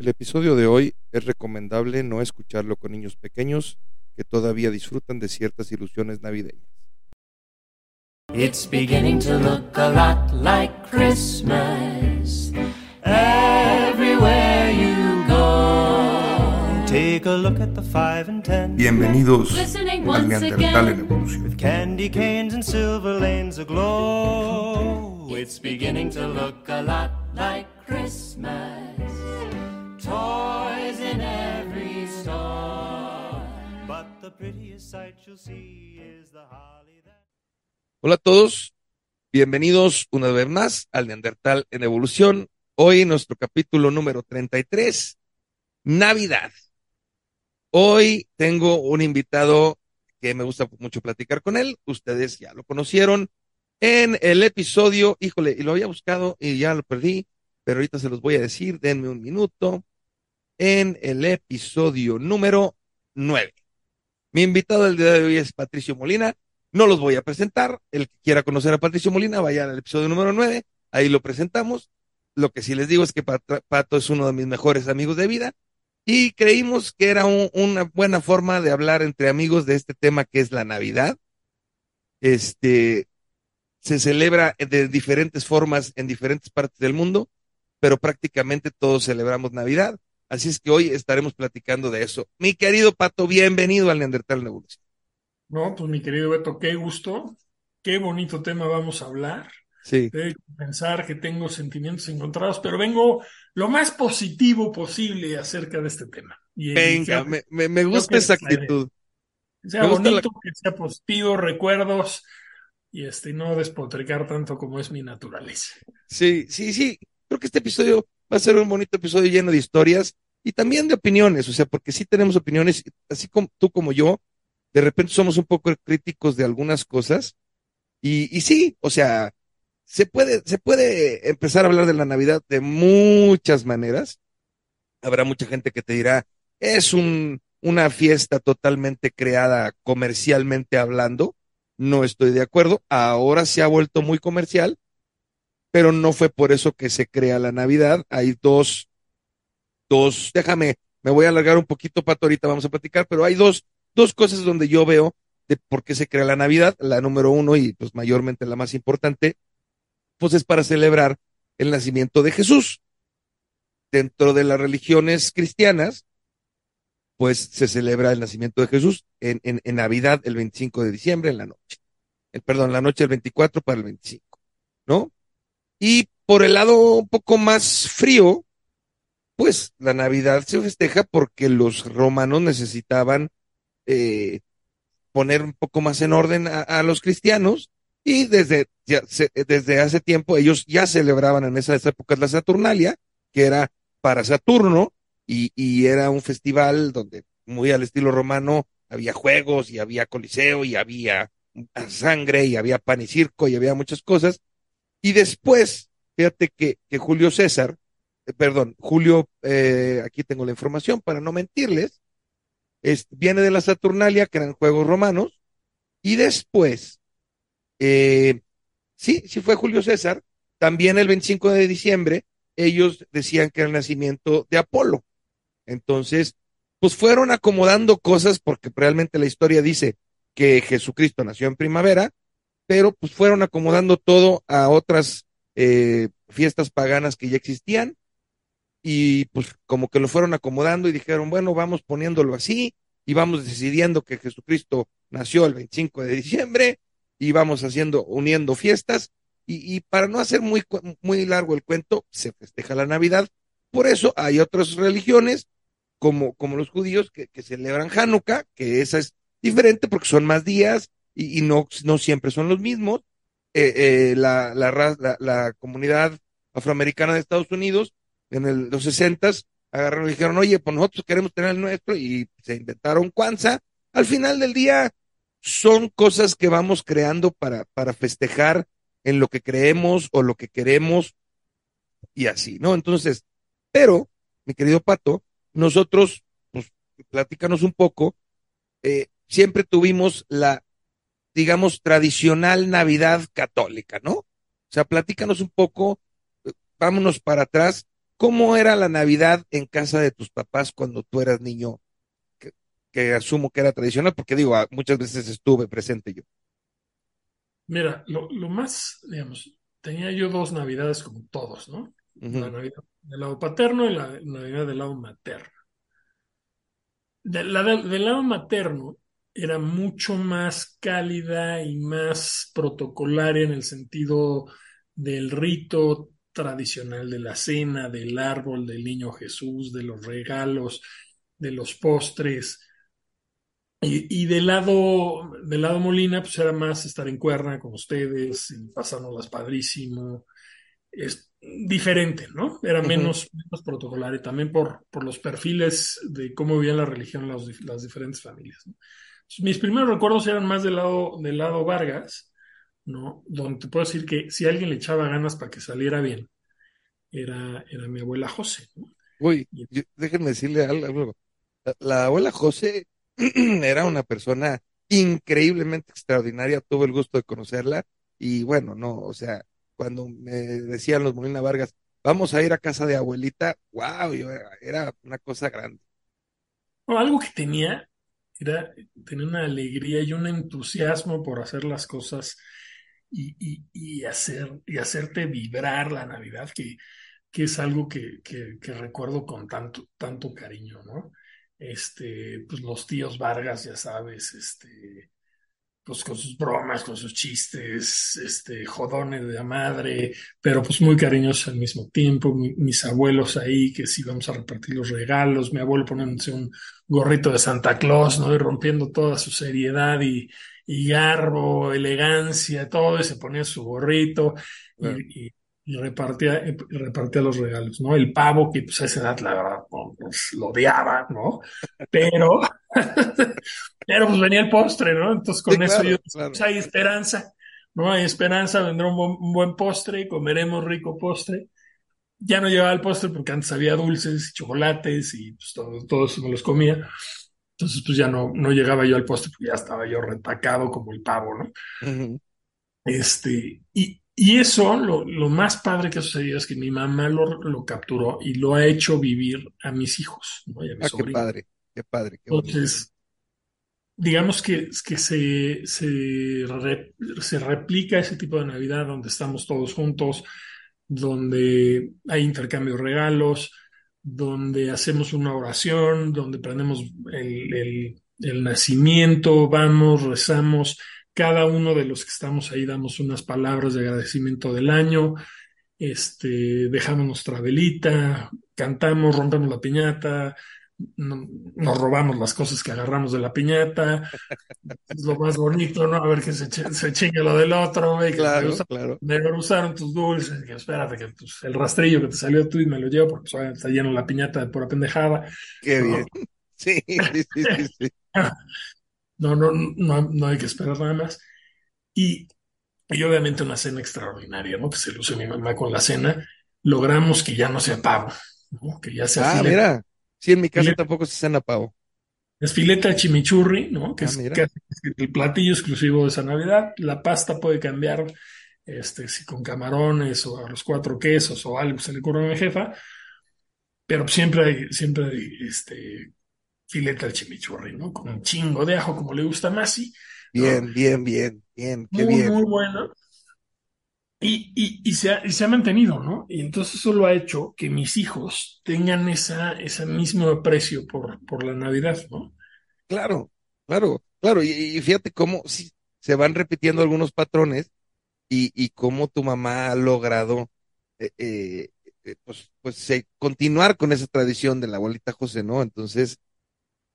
El episodio de hoy es recomendable no escucharlo con niños pequeños que todavía disfrutan de ciertas ilusiones navideñas. It's beginning to look a lot like Christmas everywhere you go. Take a look at the five and ten. Bienvenidos al Neandertal en. Evolución. With candy canes and silver lanes aglow. It's beginning to look a lot like Christmas. Toys in every store. But the prettiest sight you'll see is the holly that. Hola a todos, bienvenidos una vez más al Neandertal en Evolución. Hoy nuestro capítulo número 33, Navidad. Hoy tengo un invitado que me gusta mucho platicar con él. Ustedes ya lo conocieron en el episodio, híjole, y lo había buscado y ya lo perdí, pero ahorita se los voy a decir, denme un minuto. En el episodio número 9. Mi invitado del día de hoy es Patricio Molina. No los voy a presentar. El que quiera conocer a Patricio Molina, vaya al episodio número 9. Ahí lo presentamos. Lo que sí les digo es que Pat- Pato es uno de mis mejores amigos de vida y creímos que era un- una buena forma de hablar entre amigos de este tema que es la Navidad. Este se celebra de diferentes formas en diferentes partes del mundo, pero prácticamente todos celebramos Navidad. Así es que hoy estaremos platicando de eso. Mi querido Pato, bienvenido al Neandertal Evolución. No, pues mi querido Beto, qué gusto, qué bonito tema vamos a hablar. Sí. Debe pensar que tengo sentimientos encontrados, pero vengo lo más positivo posible acerca de este tema. Y, Venga, me, me, me gusta esa actitud. sea me gusta la- bonito, que sea positivo, recuerdos y este, no despotricar tanto como es mi naturaleza. Sí, sí, sí. Creo que este episodio va a ser un bonito episodio lleno de historias y también de opiniones, o sea, porque sí tenemos opiniones, así como tú como yo, de repente somos un poco críticos de algunas cosas y, sí, o sea, se puede, se puede empezar a hablar de la Navidad de muchas maneras. Habrá mucha gente que te dirá, es un, una fiesta totalmente creada comercialmente hablando. No estoy de acuerdo. Ahora se ha vuelto muy comercial, pero no fue por eso que se crea la Navidad. Hay dos, dos, déjame, me voy a alargar un poquito, Pato, ahorita vamos a platicar, pero hay dos, dos cosas donde yo veo de por qué se crea la Navidad. La número uno y pues mayormente la más importante, pues es para celebrar el nacimiento de Jesús. Dentro de las religiones cristianas, pues se celebra el nacimiento de Jesús en, en, en Navidad el 25 de diciembre en la noche. El, perdón, la noche del 24 para el 25, ¿no? Y por el lado un poco más frío, pues la Navidad se festeja porque los romanos necesitaban eh, poner un poco más en orden a, los cristianos y desde, ya se- desde hace tiempo ellos ya celebraban en esas épocas la Saturnalia, que era para Saturno y, y era un festival donde muy al estilo romano había juegos y había coliseo y había sangre y había pan y circo y había muchas cosas. Y después, fíjate que, que Julio César, eh, perdón, Julio, eh, aquí tengo la información para no mentirles, es, viene de la Saturnalia, que eran juegos romanos, y después, eh, sí, sí fue Julio César, también el 25 de diciembre, ellos decían que era el nacimiento de Apolo. Entonces, pues fueron acomodando cosas porque realmente la historia dice que Jesucristo nació en primavera, pero pues fueron acomodando todo a otras eh, fiestas paganas que ya existían y pues como que lo fueron acomodando y dijeron, bueno, vamos poniéndolo así y vamos decidiendo que Jesucristo nació el 25 de diciembre y vamos haciendo, uniendo fiestas y, y para no hacer muy, muy largo el cuento, se festeja la Navidad. Por eso hay otras religiones como, como los judíos que, que celebran Hanukkah, que esa es diferente porque son más días y, no, no siempre son los mismos. Eh, eh, la, la, comunidad afroamericana de Estados Unidos en los sesentas agarraron y dijeron, oye, pues nosotros queremos tener el nuestro y se inventaron Kwanzaa. Al final del día son cosas que vamos creando para, para festejar en lo que creemos o lo que queremos y así, ¿no? Entonces, pero, mi querido Pato, nosotros, pues, platícanos un poco, eh, siempre tuvimos la, digamos, tradicional Navidad católica, ¿no? O sea, platícanos un poco, eh, vámonos para atrás, ¿cómo era la Navidad en casa de tus papás cuando tú eras niño? Que, que asumo que era tradicional, porque digo, ah, muchas veces estuve presente yo. Mira, lo, lo más, digamos, tenía yo dos navidades como todos, ¿no? La Navidad del lado paterno y la Navidad del lado materno. De- la del lado materno era mucho más cálida y más protocolaria en el sentido del rito tradicional de la cena, del árbol, del niño Jesús, de los regalos, de los postres. Y, y del lado, del lado Molina, pues era más estar en cuerna con ustedes y pasárnoslas padrísimo. Es diferente, ¿no? Era menos, menos protocolar y también por, por los perfiles de cómo vivían la religión las, las diferentes familias, ¿no? Mis primeros recuerdos eran más del lado, del lado Vargas, ¿no? Donde te puedo decir que si alguien le echaba ganas para que saliera bien, era, era mi abuela José, ¿no? Uy, yo- déjenme decirle al- algo. La, la abuela José era una persona increíblemente extraordinaria, tuve el gusto de conocerla y bueno, no, o sea, cuando me decían los Molina Vargas, vamos a ir a casa de abuelita, wow, yo era, era una cosa grande. no, algo que tenía era tener una alegría y un entusiasmo por hacer las cosas y, hacer, y hacerte vibrar la Navidad, que, es algo que, que, que recuerdo con tanto, tanto cariño, ¿no? Este, pues los tíos Vargas, ya sabes, este, pues con sus bromas, con sus chistes, este, jodones de la madre, pero pues muy cariñosos al mismo tiempo, mi- mis abuelos ahí, que sí vamos a repartir los regalos, mi abuelo poniéndose un gorrito de Santa Claus, ¿no? Y rompiendo toda su seriedad y, y garbo, elegancia, todo, y se ponía su gorrito Claro. y, y- y repartía, repartía los regalos, ¿no? El pavo, que pues a esa edad, la verdad, no, pues, lo odiaba, ¿no? Pero Pero pues venía el postre, ¿no? Entonces Sí, con eso yo, claro, pues claro. hay esperanza, ¿no? Hay esperanza, vendrá un buen, un buen postre, comeremos rico postre. Ya no llevaba el postre porque antes había dulces y chocolates y pues todo, todo eso me los comía. Entonces pues ya no, no llegaba yo al postre porque ya estaba yo retacado como el pavo, ¿no? Este, y, y eso, lo, lo más padre que ha sucedido es que mi mamá lo, lo capturó y lo ha hecho vivir a mis hijos, ¿no? Y a mis Ah, qué padre, qué padre, qué. Entonces, digamos que, que se, se, re- se replica ese tipo de Navidad donde estamos todos juntos, donde hay intercambio de regalos, donde hacemos una oración, donde prendemos el, el- el nacimiento, vamos, rezamos. Cada uno de los que estamos ahí damos unas palabras de agradecimiento del año, este, dejamos nuestra velita, cantamos, rompemos la piñata, no- nos robamos las cosas que agarramos de la piñata, es lo más bonito, ¿no? A ver que se, se chingue lo del otro, güey, que Claro, claro. me usaron tus dulces, que espérate, que pues, el rastrillo que te salió tú y me lo llevo, porque pues, está lleno la piñata de pura pendejada. Qué No, bien. Sí, sí, sí, sí. no, no, no, no hay que esperar nada más. Y, y obviamente una cena extraordinaria, ¿no? Que se luce mi mamá con la cena. Logramos que ya no sea pavo, ¿no? Que ya sea Ah, mira. Sí, en mi casa tampoco se cena pavo. es filete al chimichurri, ¿no? Que Ah, es casi el platillo exclusivo de esa Navidad. La pasta puede cambiar, este, si con camarones o a los cuatro quesos o algo se le ocurre a mi jefa, pero siempre hay, siempre hay, este, filete al chimichurri, ¿no? Con un chingo de ajo, como le gusta a Masi, ¿no? Bien, bien, bien, bien, qué Muy, bien. muy bueno. Y, y, y se ha, y se ha mantenido, ¿no? Y entonces eso lo ha hecho que mis hijos tengan esa, ese mismo aprecio por, por la Navidad, ¿no? Claro, claro, claro. Y, y fíjate cómo sí, se van repitiendo algunos patrones y, y cómo tu mamá ha logrado eh, eh, eh, pues, pues eh, continuar con esa tradición de la abuelita José, ¿no? Entonces,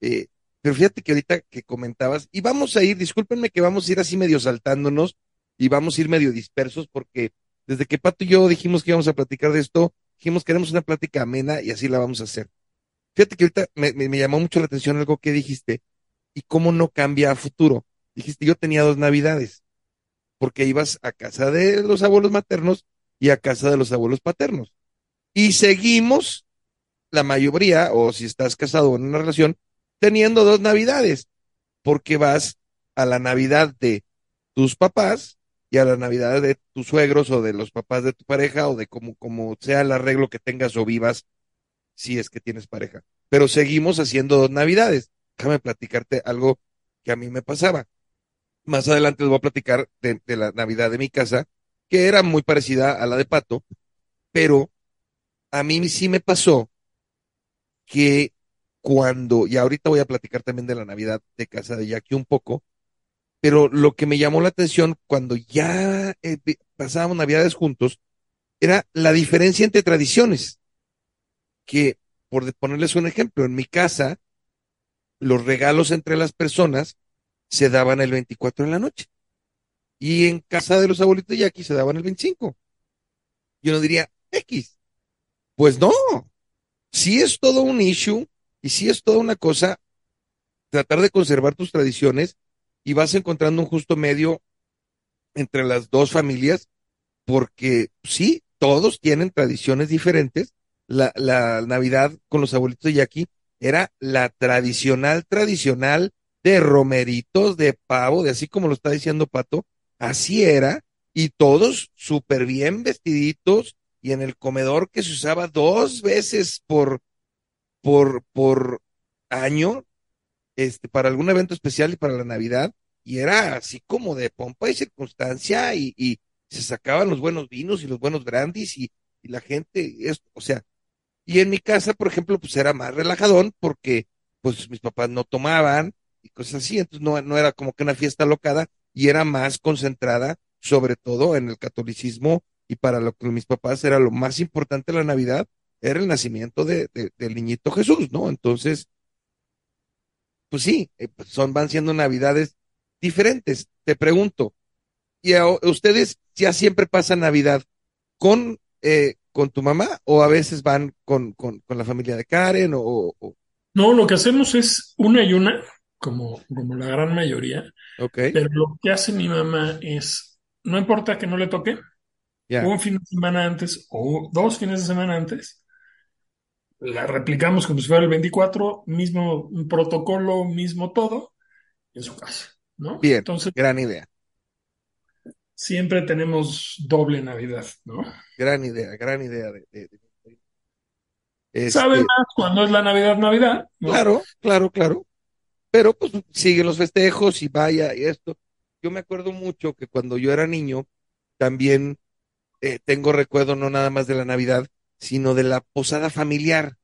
eh, pero fíjate que ahorita que comentabas, y vamos a ir, discúlpenme que vamos a ir así medio saltándonos y vamos a ir medio dispersos porque desde que Pato y yo dijimos que íbamos a platicar de esto, dijimos que queremos una plática amena y así la vamos a hacer. Fíjate que ahorita me, me, llamó mucho la atención algo que dijiste y cómo no cambia a futuro. Dijiste, yo tenía dos navidades, porque ibas a casa de los abuelos maternos y a casa de los abuelos paternos. Y seguimos, la mayoría, o si estás casado en una relación, teniendo dos navidades, porque vas a la Navidad de tus papás y a la Navidad de tus suegros o de los papás de tu pareja o de como, como sea el arreglo que tengas o vivas si es que tienes pareja. Pero seguimos haciendo dos Navidades. Déjame platicarte algo que a mí me pasaba. Más adelante les voy a platicar de, de la Navidad de mi casa, que era muy parecida a la de Pato, pero a mí sí me pasó que cuando, y ahorita voy a platicar también de la Navidad de casa de Jackie un poco, pero lo que me llamó la atención cuando ya eh, pasábamos Navidades juntos era la diferencia entre tradiciones, que por ponerles un ejemplo, en mi casa los regalos entre las personas se daban el 24 en la noche y en casa de los abuelitos Jackie se daban el 25. Yo no diría X. Pues no, sí es todo un issue y sí es toda una cosa tratar de conservar tus tradiciones y vas encontrando un justo medio entre las dos familias porque sí, todos tienen tradiciones diferentes. La, la Navidad con los abuelitos de Jackie era la tradicional, tradicional de romeritos, de pavo, de así como lo está diciendo Pato, así era, y todos súper bien vestiditos, y en el comedor que se usaba dos veces por, por, por año, este, para algún evento especial y para la Navidad, y era así como de pompa y circunstancia, y, y se sacaban los buenos vinos y los buenos brandies, y, y la gente, es, o sea, y en mi casa, por ejemplo, pues era más relajadón, porque pues mis papás no tomaban, y cosas así, entonces no, no era como que una fiesta locada, y era más concentrada, sobre todo en el catolicismo, y para lo que mis papás era lo más importante la Navidad, era el nacimiento de, de- del niñito Jesús, ¿no? Entonces, pues sí, eh, pues son, van siendo Navidades diferentes. Te pregunto, ¿y a, ustedes ya siempre pasan Navidad con, eh, con tu mamá o a veces van con, con, con la familia de Karen o, o- No, lo que hacemos es una y una, como, como la gran mayoría, ok, pero lo que hace mi mamá es, no importa que no le toque, ya, un fin de semana antes o dos fines de semana antes, la replicamos como si fuera el 24, mismo protocolo, mismo todo, en su casa, ¿no? bien, Entonces, gran idea, siempre tenemos doble Navidad, ¿no? gran idea, gran idea de, de- de- Este, Sabe más cuando es la Navidad, Navidad, ¿no? Claro, claro, claro. Pero pues siguen los festejos y vaya y esto. Yo me acuerdo mucho que cuando yo era niño, también eh, tengo recuerdo no nada más de la Navidad, sino de la posada familiar.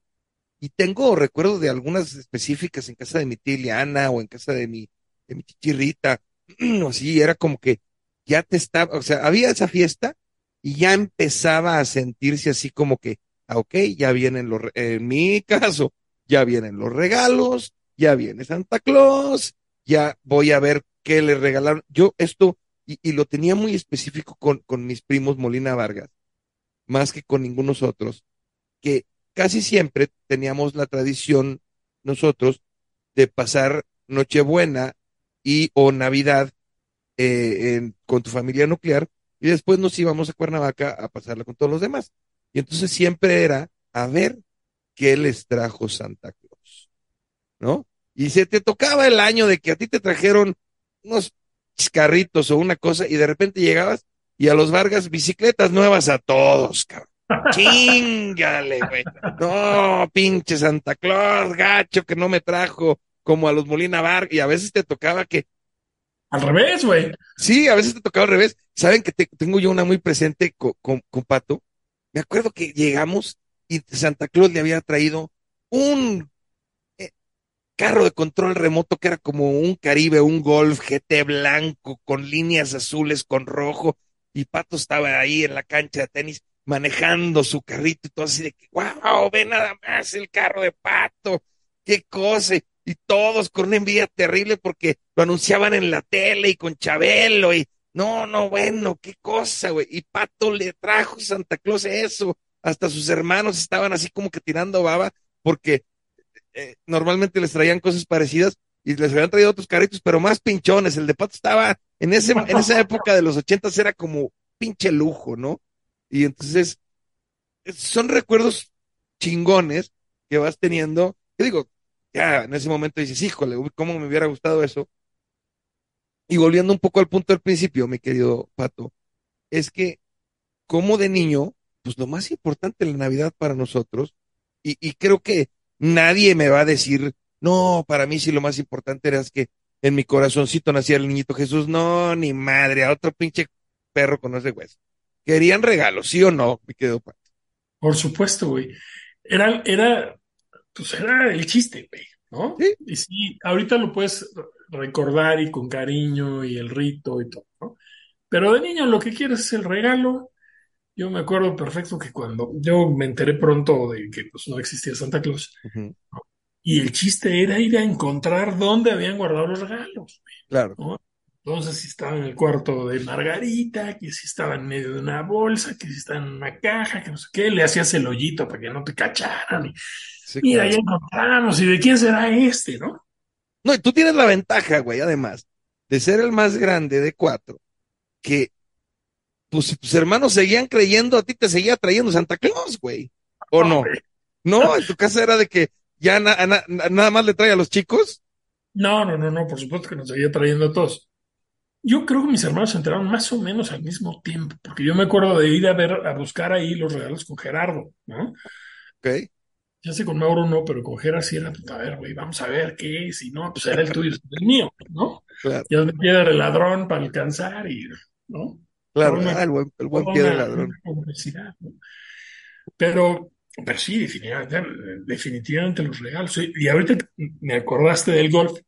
Y tengo recuerdo de algunas específicas en casa de mi tía Ileana o en casa de mi, de mi chichirrita. O así, era como que ya te estaba, o sea, había esa fiesta y ya empezaba a sentirse así como que, ah, ok, ya vienen los, en mi caso, ya vienen los regalos, ya viene Santa Claus, ya voy a ver qué le regalaron. Yo esto, y, lo tenía muy específico con mis primos Molina Vargas, más que con ningunos otros, que casi siempre teníamos la tradición nosotros de pasar Nochebuena y o Navidad eh, con tu familia nuclear y después nos íbamos a Cuernavaca a pasarla con todos los demás. Y entonces siempre era a ver qué les trajo Santa Claus, ¿no? Y se te tocaba el año de que a ti te trajeron unos carritos o una cosa y de repente llegabas y a los Vargas bicicletas nuevas a todos, cabrón. Chingale, güey. No, pinche Santa Claus, gacho que no me trajo como a los Molina Vargas y a veces te tocaba que Al revés, güey. Sí, a veces te tocaba al revés. Saben que te- tengo yo una muy presente co- con, con Pato. Me acuerdo que llegamos y Santa Claus le había traído un eh, carro de control remoto que era como un Caribe, un Golf GT blanco con líneas azules con rojo. Y Pato estaba ahí en la cancha de tenis manejando su carrito y todo así de que, wow, ve nada más el carro de Pato, qué cosa. Y todos con una envidia terrible porque lo anunciaban en la tele y con Chabelo y no, no, bueno, qué cosa, güey. Y Pato le trajo Santa Claus eso. Hasta sus hermanos estaban así como que tirando baba porque eh, normalmente les traían cosas parecidas y les habían traído otros carritos, pero más pinchones. El de Pato estaba en ese, en esa época de los ochentas era como pinche lujo, ¿no? Y entonces eh, son recuerdos chingones que vas teniendo. Yo digo, ya en ese momento dices, híjole, cómo me hubiera gustado eso. y volviendo un poco al punto del principio, mi querido Pato, es que como de niño, pues lo más importante en la Navidad para nosotros, y, y creo que nadie me va a decir, no, para mí sí lo más importante era que en mi corazoncito nacía el niñito Jesús, no, ni madre, a otro pinche perro con ese hueso. Querían regalos, ¿sí o no, querido Pato? Por supuesto, güey. Era, era, pues era el chiste, güey, ¿no? Sí. Y sí, ahorita lo puedes recordar y con cariño y el rito y todo, ¿no? Pero de niño lo que quieres es el regalo. Yo me acuerdo perfecto que cuando yo me enteré pronto de que pues, no existía Santa Claus, Ujú, y el chiste era ir a encontrar dónde habían guardado los regalos, Claro. ¿no? Entonces, si estaba en el cuarto de Margarita, que si estaba en medio de una bolsa, que si estaba en una caja, que no sé qué, le hacías el hoyito para que no te cacharan. Y, Sí, mira, claro. ya encontramos, ¿y de quién será este, no? No, y tú tienes la ventaja, güey, además, de ser el más grande de cuatro, que pues si tus hermanos seguían creyendo, a ti te seguía trayendo Santa Claus, güey. ¿O no? güey. No, en tu casa era de que ya na- na- na- nada más le trae a los chicos. No, no, no, no, por supuesto que nos seguía trayendo a todos. Yo creo que mis hermanos se enteraron más o menos al mismo tiempo, porque yo me acuerdo de ir a ver, a buscar ahí los regalos con Gerardo, ¿no? Ok. Ya sé con Mauro no, pero con Gerardo sí era, pues, a ver, güey, vamos a ver qué es, y no, pues era el tuyo, el mío, ¿no? Claro, Ya me piedra el ladrón para alcanzar y, ¿no? claro. Una- Ah, el buen, el buen ladrón. Pero, pero sí, definitivamente, definitivamente los regalos. sí. Y ahorita me acordaste del golf,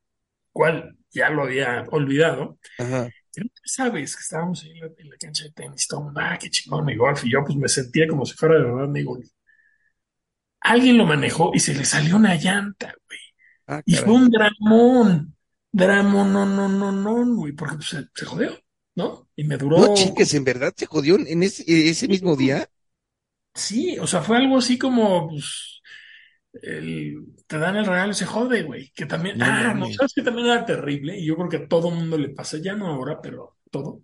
cual ya lo había olvidado. Ajá. Sabes que estábamos ahí en la, en la cancha de tenis, todo, ah, qué chingón mi golf. Y yo pues me sentía como si fuera de verdad mi golf. Alguien lo manejó y se le salió una llanta, güey. Ah, Y fue un dramón. Dramón, no, no, no, no, güey, porque pues, se, se jodió, ¿no? Y me duró. No, chiques, en verdad se jodió en ese, ese mismo día. Sí, o sea, fue algo así como, pues, el- te dan el regalo y se jode, güey. Que también, No ah, no, sabes que también era terrible, y yo creo que a todo mundo le pasa, ya no ahora, pero todo,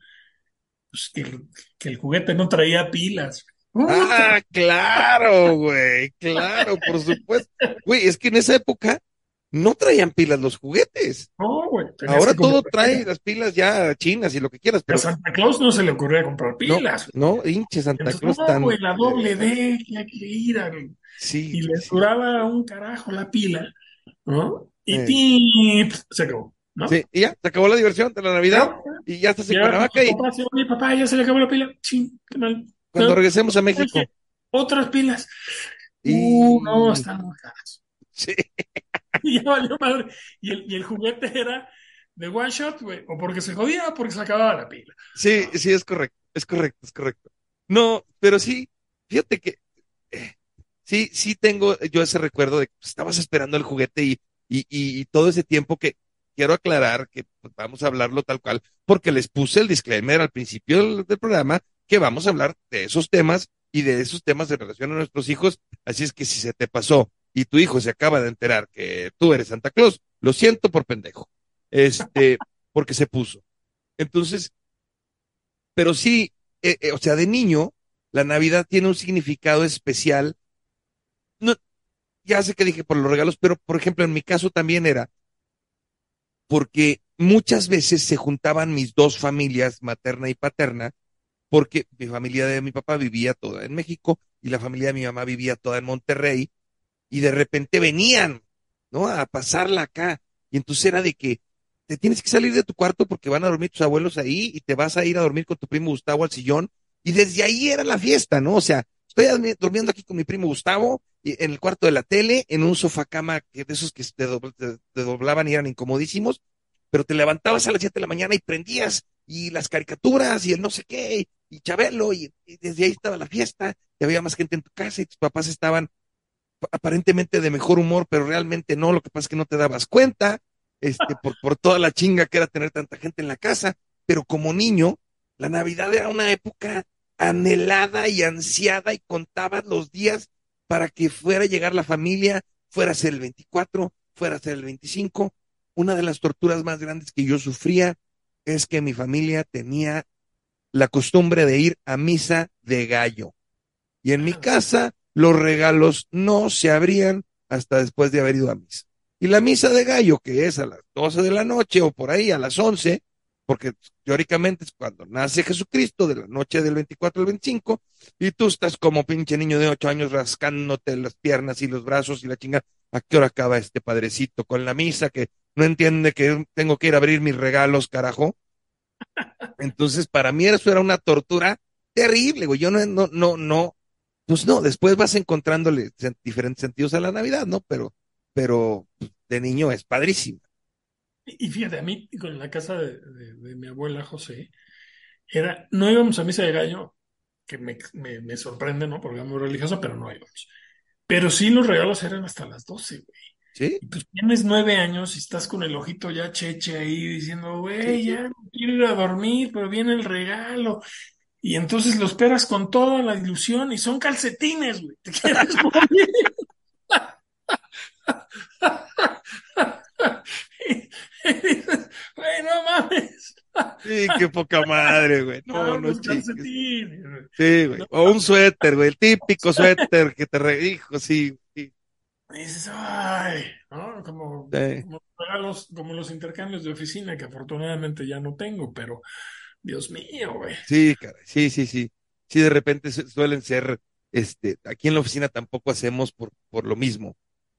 pues que el, que el juguete no traía pilas. Ah, claro, güey, claro, por supuesto. Güey, es que en esa época no traían pilas los juguetes. No, güey. Ahora todo trae las pilas ya chinas y lo que quieras, A pero Santa Claus no se le ocurría comprar no, pilas. no, hinche Santa Entonces, Claus no, tan. güey, la doble D, que hay que ir al- Sí, y le sí, duraba un carajo la pila, ¿no? Y Eh. se acabó, ¿no? sí, y ya, se acabó la diversión de la Navidad ¿No? y ya estás en Cuernavaca y papá, sí, papá, ya se le acabó la pila. Chin, qué mal. cuando No, regresemos a México. otras pilas. Y... Uh, no, están muy caras. Sí, Y ya valió madre. Y el, y el juguete era de one shot, güey. O porque se jodía o porque se acababa la pila. sí, sí, es correcto, es correcto, es correcto. No, pero sí, fíjate que eh, sí, sí tengo yo ese recuerdo de que estabas esperando el juguete y, y, y, y todo ese tiempo que quiero aclarar que pues, vamos a hablarlo tal cual, porque les puse el disclaimer al principio del, del programa que vamos a hablar de esos temas y de esos temas de relación a nuestros hijos. Así es que si se te pasó y tu hijo se acaba de enterar que tú eres Santa Claus, lo siento por pendejo. Este, porque se puso. Entonces, pero sí, eh, eh, o sea, de niño, la Navidad tiene un significado especial. No, ya sé que dije por los regalos, pero por ejemplo, en mi caso también era porque muchas veces se juntaban mis dos familias, materna y paterna, porque mi familia de mi papá vivía toda en México y la familia de mi mamá vivía toda en Monterrey, y de repente venían, ¿no? A pasarla acá. Y entonces era de que te tienes que salir de tu cuarto porque van a dormir tus abuelos ahí y te vas a ir a dormir con tu primo Gustavo al sillón. Y desde ahí era la fiesta, ¿no? O sea, estoy durmiendo aquí con mi primo Gustavo en el cuarto de la tele, en un sofá cama que de esos que te, dobl- te- te doblaban y eran incomodísimos, pero te levantabas a las 7 de la mañana y prendías y las caricaturas y el no sé qué y Chabelo y, y desde ahí estaba la fiesta y había más gente en tu casa y tus papás estaban aparentemente de mejor humor, pero realmente no, lo que pasa es que no te dabas cuenta, este, por, por toda la chinga que era tener tanta gente en la casa, pero como niño, la Navidad era una época anhelada y ansiada y contabas los días para que fuera a llegar la familia, fuera a ser el 24, fuera a ser el 25. Una de las torturas más grandes que yo sufría es que mi familia tenía la costumbre de ir a misa de gallo. Y en mi casa los regalos no se abrían hasta después de haber ido a misa. Y la misa de gallo, que es a las 12 de la noche o por ahí a las 11, porque teóricamente es cuando nace Jesucristo de la noche del 24 al 25 y tú estás como pinche niño de 8 años rascándote las piernas y los brazos y la chingada. ¿A qué hora acaba este padrecito con la misa que no entiende que tengo que ir a abrir mis regalos, carajo? Entonces, para mí eso era una tortura terrible, güey. Yo no, no, no, no, pues no, después vas encontrándole diferentes sentidos a la Navidad, ¿no? Pero, pero pues, de niño es padrísimo. Y fíjate, a mí, con la casa de, de- de mi abuela José, era, no íbamos a misa de gallo, que me, me, me sorprende, ¿no? Porque era muy religioso, pero no íbamos. Pero sí los regalos eran hasta las 12, güey. ¿Sí? Y pues tienes nueve años y estás con el ojito ya cheche ahí diciendo, güey, Sí, sí. ya no quiero ir a dormir, pero viene el regalo. Y entonces lo esperas con toda la ilusión y son calcetines, güey. Te quieres morir. Y, y dices, güey, no mames. Sí, qué poca madre, güey. No, no los chingues. calcetines, güey. Sí, güey. O un suéter, güey. El típico suéter que te re... Hijo, sí. sí. Y dices, ay, ¿no? Como, Sí. como regalos, como los intercambios de oficina que afortunadamente ya no tengo, pero Dios mío, güey. Sí, caray, sí, sí, sí. Sí, de repente su- suelen ser, este, aquí en la oficina tampoco hacemos por, por lo mismo.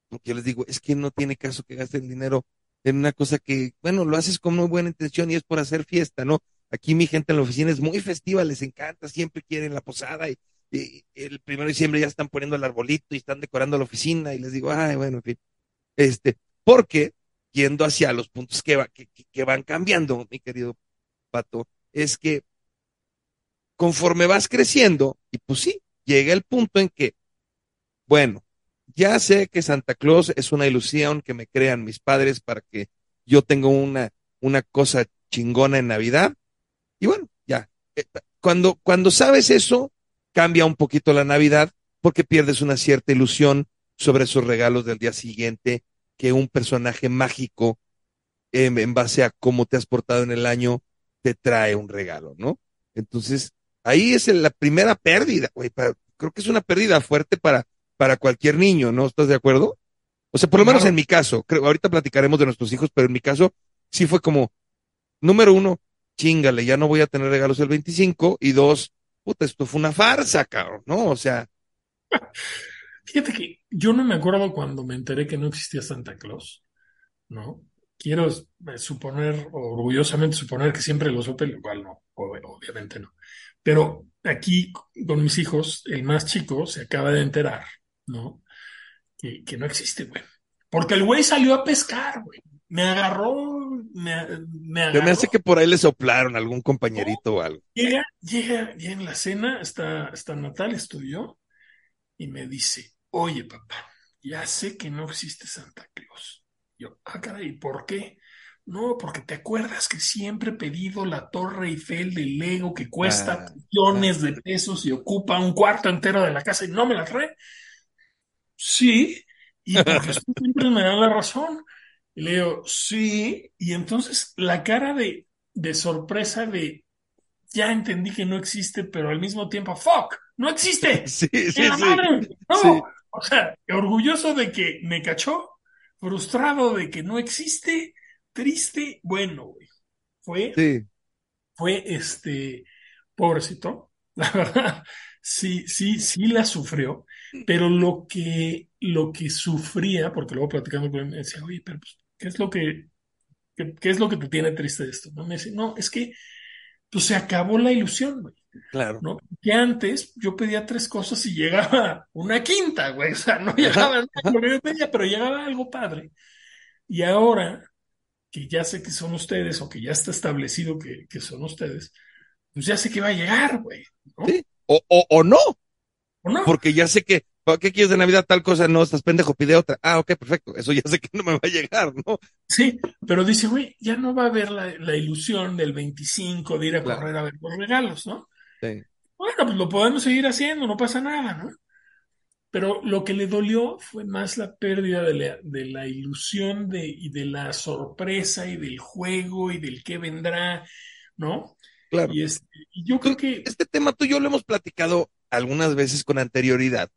Porque yo les digo, es que no tiene caso que gasten dinero en una cosa que, bueno, lo haces con muy buena intención y es por hacer fiesta, ¿no? Aquí mi gente en la oficina es muy festiva, les encanta, siempre quieren la posada y, el primero de diciembre ya están poniendo el arbolito y están decorando la oficina y les digo, ay, bueno, en fin. Este, porque yendo hacia los puntos que, va- que- que van cambiando, mi querido Pato, es que conforme vas creciendo, y pues sí, llega el punto en que, bueno, ya sé que Santa Claus es una ilusión que me crean mis padres para que yo tenga una, una cosa chingona en Navidad, y bueno, ya. Eh, Cuando, cuando sabes eso, cambia un poquito la Navidad porque pierdes una cierta ilusión sobre esos regalos del día siguiente que un personaje mágico em, en base a cómo te has portado en el año te trae un regalo, ¿no? Entonces, ahí es la primera pérdida, güey. Creo que es una pérdida fuerte para, para cualquier niño, ¿no? ¿Estás de acuerdo? O sea, por lo menos Claro. en mi caso, creo, ahorita platicaremos de nuestros hijos, pero en mi caso sí fue como, número uno, chingale, ya no voy a tener regalos el 25, y dos, puta, esto fue una farsa, cabrón, ¿no? O sea, Fíjate que yo no me acuerdo cuando me enteré que no existía Santa Claus, ¿no? Quiero eh, suponer, orgullosamente suponer que siempre lo supe, lo cual no, ob- obviamente no. Pero aquí con mis hijos, el más chico se acaba de enterar, ¿no? Que, que no existe, güey. Porque el güey salió a pescar, güey. Me agarró, me, me yo agarró. me hace que por ahí le soplaron algún compañerito o algo. Llega, llega, llega en la cena, está, está Natal, estoy yo, y me dice, oye papá, ya sé que no existe Santa Claus. Yo, ah, caray, ¿por qué? No, porque te acuerdas que siempre he pedido la Torre Eiffel de Lego que cuesta Ah, millones de pesos y ocupa un cuarto entero de la casa y no me la trae. Sí, y porque usted siempre me da la razón. Y le digo, sí, y entonces la cara de, de sorpresa de, ya entendí que no existe, pero al mismo tiempo, fuck, no existe. Sí, sí, ¡En la sí. madre! No, Sí. o sea, orgulloso de que me cachó, frustrado de que no existe, triste, bueno, güey. Fue, Sí, fue este, pobrecito, la verdad, sí, sí, sí la sufrió, pero lo que, lo que sufría, porque luego platicando con él, me decía, oye, pero pues, ¿qué es lo que, qué, qué es lo que te tiene triste de esto? ¿No? Me dice, no, es que pues se acabó la ilusión, güey. Claro. ¿no? Que antes yo pedía tres cosas y llegaba una quinta, güey. O sea, no llegaba yo pedía, pero llegaba algo padre. Y ahora que ya sé que son ustedes o que ya está establecido que, que son ustedes, pues ya sé que va a llegar, güey. ¿no? Sí. O, o, o no, ¿O no? porque ya sé que, ¿para qué quieres de Navidad tal cosa? No, estás pendejo, pide otra. Ah, ok, perfecto. Eso ya sé que no me va a llegar, ¿no? Sí, pero dice, güey, ya no va a haber la, la ilusión del 25 de ir a Claro. correr a ver los regalos, ¿no? Sí. Bueno, pues lo podemos seguir haciendo, no pasa nada, ¿no? Pero lo que le dolió fue más la pérdida de la, de la ilusión de, y de la sorpresa y del juego y del qué vendrá, ¿no? Claro. Y, este, yo creo que Este tema tú y yo lo hemos platicado algunas veces con anterioridad,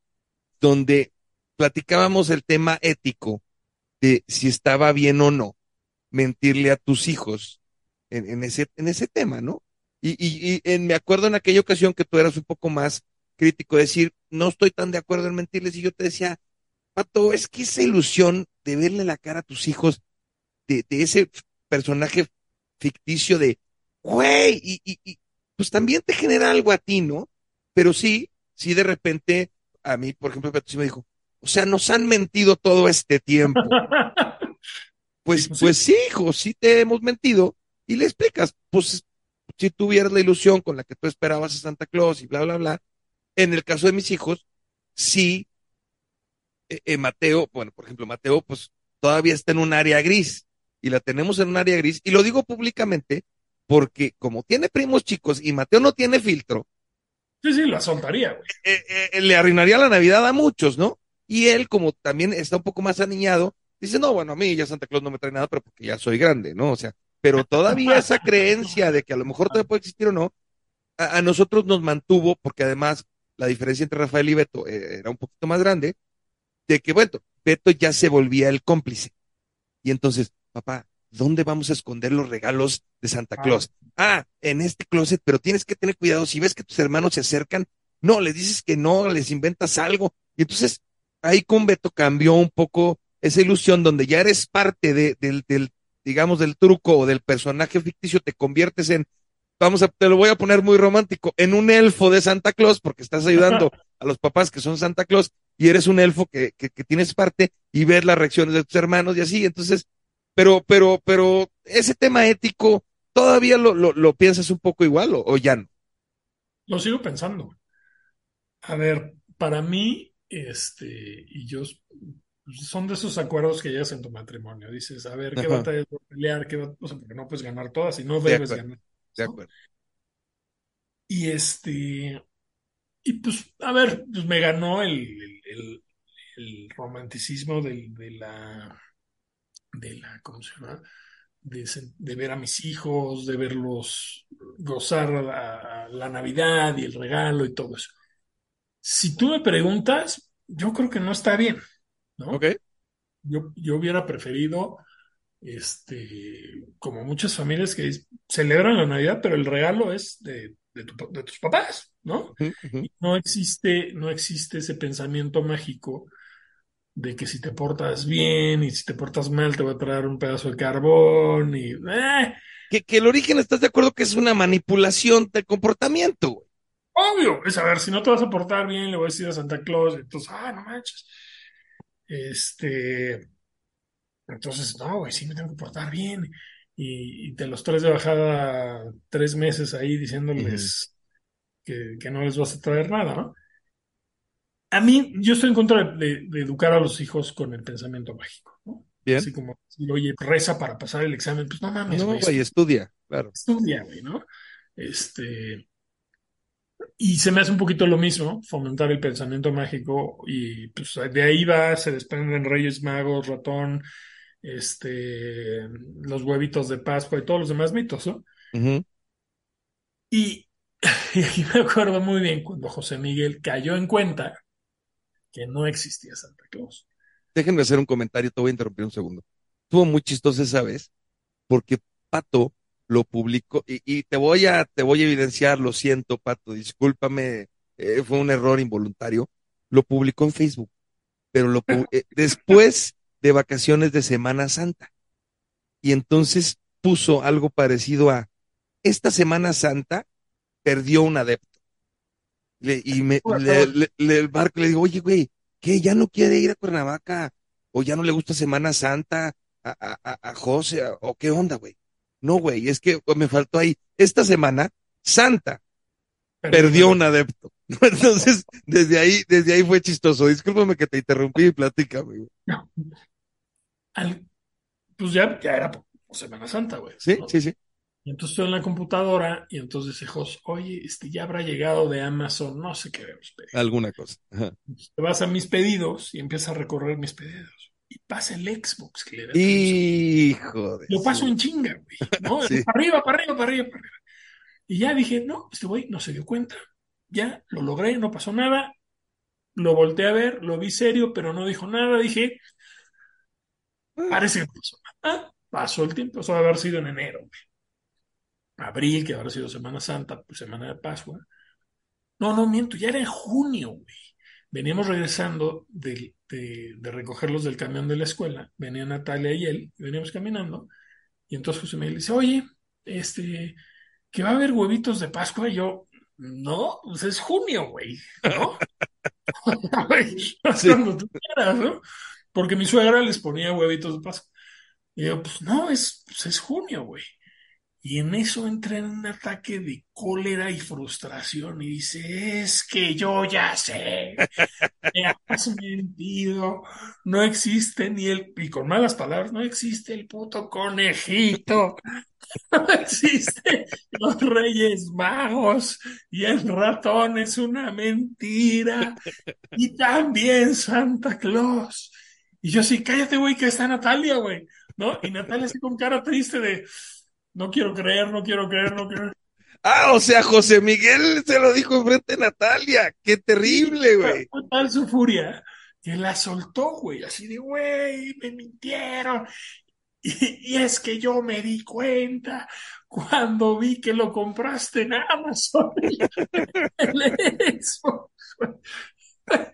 donde platicábamos el tema ético de si estaba bien o no mentirle a tus hijos en, en ese, en ese tema, ¿no? Y, y, y en- me acuerdo en aquella ocasión que tú eras un poco más crítico, decir, no estoy tan de acuerdo en mentirles, y yo te decía, Pato, es que esa ilusión de verle la cara a tus hijos, de, de ese personaje ficticio de, güey, y, y, y, pues también te genera algo a ti, ¿no? Pero sí, sí de repente, a mí, por ejemplo, Pato sí me dijo, o sea, nos han mentido todo este tiempo. Pues, pues pues sí, hijo, sí te hemos mentido y le explicas, pues si tuvieras la ilusión con la que tú esperabas a Santa Claus y bla, bla, bla. En el caso de mis hijos, sí, eh, eh, Mateo, bueno, por ejemplo, Mateo, pues todavía está en un área gris y la tenemos en un área gris y lo digo públicamente porque como tiene primos chicos y Mateo no tiene filtro, Sí, sí, la soltaría, güey. eh, eh, le arruinaría la Navidad a muchos, ¿no? Y él, como también está un poco más aniñado, dice, no, bueno, a mí ya Santa Claus no me trae nada, pero porque ya soy grande, ¿no? O sea, pero todavía esa creencia de que a lo mejor todavía puede existir o no, a, a nosotros nos mantuvo, porque además la diferencia entre Rafael y Beto eh, era un poquito más grande, de que, bueno, Beto ya se volvía el cómplice. Y entonces, papá, ¿dónde vamos a esconder los regalos de Santa Claus? Ah, en este closet, pero tienes que tener cuidado. Si ves que tus hermanos se acercan, no, les dices que no, les inventas algo. Y entonces, ahí con Beto cambió un poco esa ilusión donde ya eres parte de, del, digamos, del truco o del personaje ficticio, te conviertes en, vamos a, te lo voy a poner muy romántico, en un elfo de Santa Claus, porque estás ayudando a los papás que son Santa Claus y eres un elfo que, que, que tienes parte y ves las reacciones de tus hermanos y así. Entonces, pero, pero, pero ese tema ético, ¿todavía lo, lo, lo piensas un poco igual o, o ya no? Lo sigo pensando. A ver, para mí, este, y yo, son de esos acuerdos que llegas en tu matrimonio. Dices, a ver, ¿qué Ajá. batallas voy a pelear? ¿Qué O sea, porque no puedes ganar todas y no De debes ganar. de ¿no? acuerdo. Y este, y pues, a ver, pues me ganó el, el, el- el romanticismo del- de la, de la, ¿cómo se llama? De, de ver a mis hijos, de verlos gozar la, la Navidad y el regalo y todo eso. Si tú me preguntas, yo creo que no está bien, ¿no? ¿Ok? Yo, yo hubiera preferido, este, como muchas familias que celebran la Navidad, pero el regalo es de, de tu- de tus papás, ¿no? Ujú. No existe, no existe ese pensamiento mágico de que si te portas bien y si te portas mal te voy a traer un pedazo de carbón y ¡eh! Que, que el origen, ¿estás de acuerdo que es una manipulación del comportamiento? obvio, es a ver, si no te vas a portar bien, le voy a decir a Santa Claus, entonces, ah, no manches. Este, entonces, no, güey, sí me tengo que portar bien. Y, y te los traes de bajada tres meses ahí diciéndoles que, que no les vas a traer nada, ¿no? A mí, yo estoy en contra de, de- de educar a los hijos con el pensamiento mágico, ¿no? Bien. Así como, si, oye, reza para pasar el examen, pues no mames, No, güey, estudia, claro. estudia, güey, ¿no? Este, y se me hace un poquito lo mismo, fomentar el pensamiento mágico, y pues de ahí va, se desprenden Reyes Magos, ratón, este, los huevitos de Pascua y todos los demás mitos, ¿no? Y, y aquí me acuerdo muy bien cuando José Miguel cayó en cuenta que no existía Santa Claus. Déjenme hacer un comentario, te voy a interrumpir un segundo. Estuvo muy chistoso esa vez, porque Pato lo publicó, y, y te voy a, te voy a evidenciar, lo siento, Pato, discúlpame, eh, fue un error involuntario. Lo publicó en Facebook, pero lo eh, después de vacaciones de Semana Santa. Y entonces puso algo parecido a esta Semana Santa perdió un adepto. Le- y me, le, le, le- el barco le digo, oye, güey, ¿qué? ¿Ya no quiere ir a Cuernavaca? ¿O ya no le gusta Semana Santa a, a, a José? ¿O qué onda, güey? No, güey, es que me faltó ahí. Esta semana, Santa perdió un adepto. Entonces, desde ahí, desde ahí fue chistoso. Discúlpame que te interrumpí y platícame. güey. Al- pues ya, ya era Semana Santa, güey. Sí, ¿no? sí, sí. Y entonces estoy en la computadora y entonces dice Jos, oye, este ya habrá llegado de Amazon, no sé qué debemos pedir. Alguna cosa. Ajá. Te vas a mis pedidos y empiezas a recorrer mis pedidos. Y pasa el Xbox que le da Hijo de. Lo paso en chinga, güey. ¿no? Sí. Para arriba, para arriba, para arriba, para arriba. Y ya dije, no, este güey no se dio cuenta. Ya lo logré, no pasó nada. Lo volteé a ver, lo vi serio, pero no dijo nada. Dije, parece que pasó nada. Ah, pasó el tiempo, eso va a haber sido en enero, güey. abril, que habrá sido Semana Santa, pues Semana de Pascua. No, no miento, ya era en junio, güey. Veníamos regresando de, de, de recogerlos del camión de la escuela, venía Natalia y él, y veníamos caminando, y entonces José Miguel dice, oye, este, que va a haber huevitos de Pascua, y yo, no, pues es junio, güey, ¿no? Güey, Sí. Cuando tú quieras, ¿no? Porque mi suegra les ponía huevitos de Pascua. Y yo, pues no, es, pues es junio, güey. Y en eso entra en un ataque de cólera y frustración y dice, es que yo ya sé, me has mentido, no existe ni el, y con malas palabras, no existe el puto conejito, no existe los Reyes Magos y el ratón es una mentira y también Santa Claus. Y yo así, cállate, güey, que está Natalia, güey, ¿no? Y Natalia así con cara triste de, no quiero creer, no quiero creer, no quiero Ah, o sea, José Miguel se lo dijo enfrente de Natalia. Qué terrible, güey. Fue tal su furia que la soltó, güey, así de, güey, me mintieron. Y, y es que yo me di cuenta cuando vi que lo compraste en Amazon. El.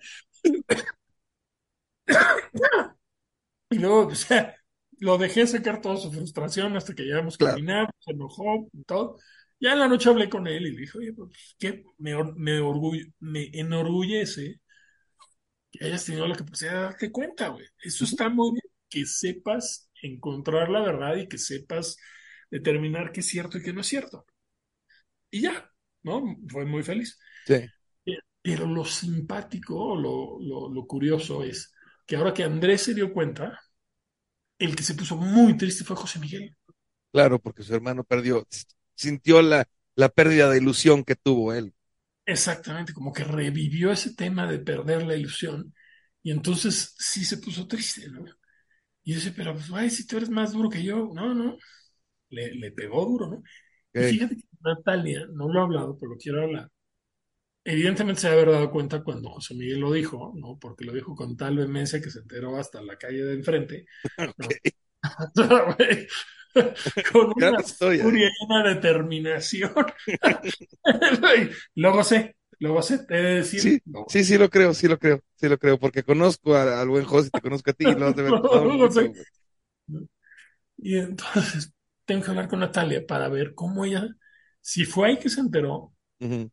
Y luego, o sea, lo dejé sacar toda su frustración hasta que llegamos Claro. caminando, se enojó y todo. Ya en la noche hablé con él y le dije, oye, pues, ¿qué? Me, me, orgull- me enorgullece que hayas tenido la capacidad de darte cuenta, güey. Eso está muy bien, que sepas encontrar la verdad y que sepas determinar qué es cierto y qué no es cierto. Y ya, ¿no? Fue muy feliz. Sí. Pero lo simpático, lo, lo, lo curioso es que ahora que Andrés se dio cuenta, el que se puso muy triste fue José Miguel. Claro, porque su hermano perdió, sintió la, la pérdida de ilusión que tuvo él. Exactamente, como que revivió ese tema de perder la ilusión y entonces sí se puso triste, ¿no? Y yo decía, pero pues, ay, si tú eres más duro que yo, no, no, le, le pegó duro, ¿no? Y fíjate que Natalia, no lo he hablado, pero lo quiero hablar. Evidentemente se debe haber dado cuenta cuando José Miguel lo dijo, ¿no? Porque lo dijo con tal vehemencia que se enteró hasta la calle de enfrente. ¿no? Con una furia y una determinación. Lo gocé, lo gocé, te he de decir. Sí, sí, sí lo creo, sí lo creo, sí lo creo, porque conozco a- al buen José, te conozco a ti y no te sé. Y entonces tengo que hablar con Natalia para ver cómo ella, si fue ahí que se enteró Ujú,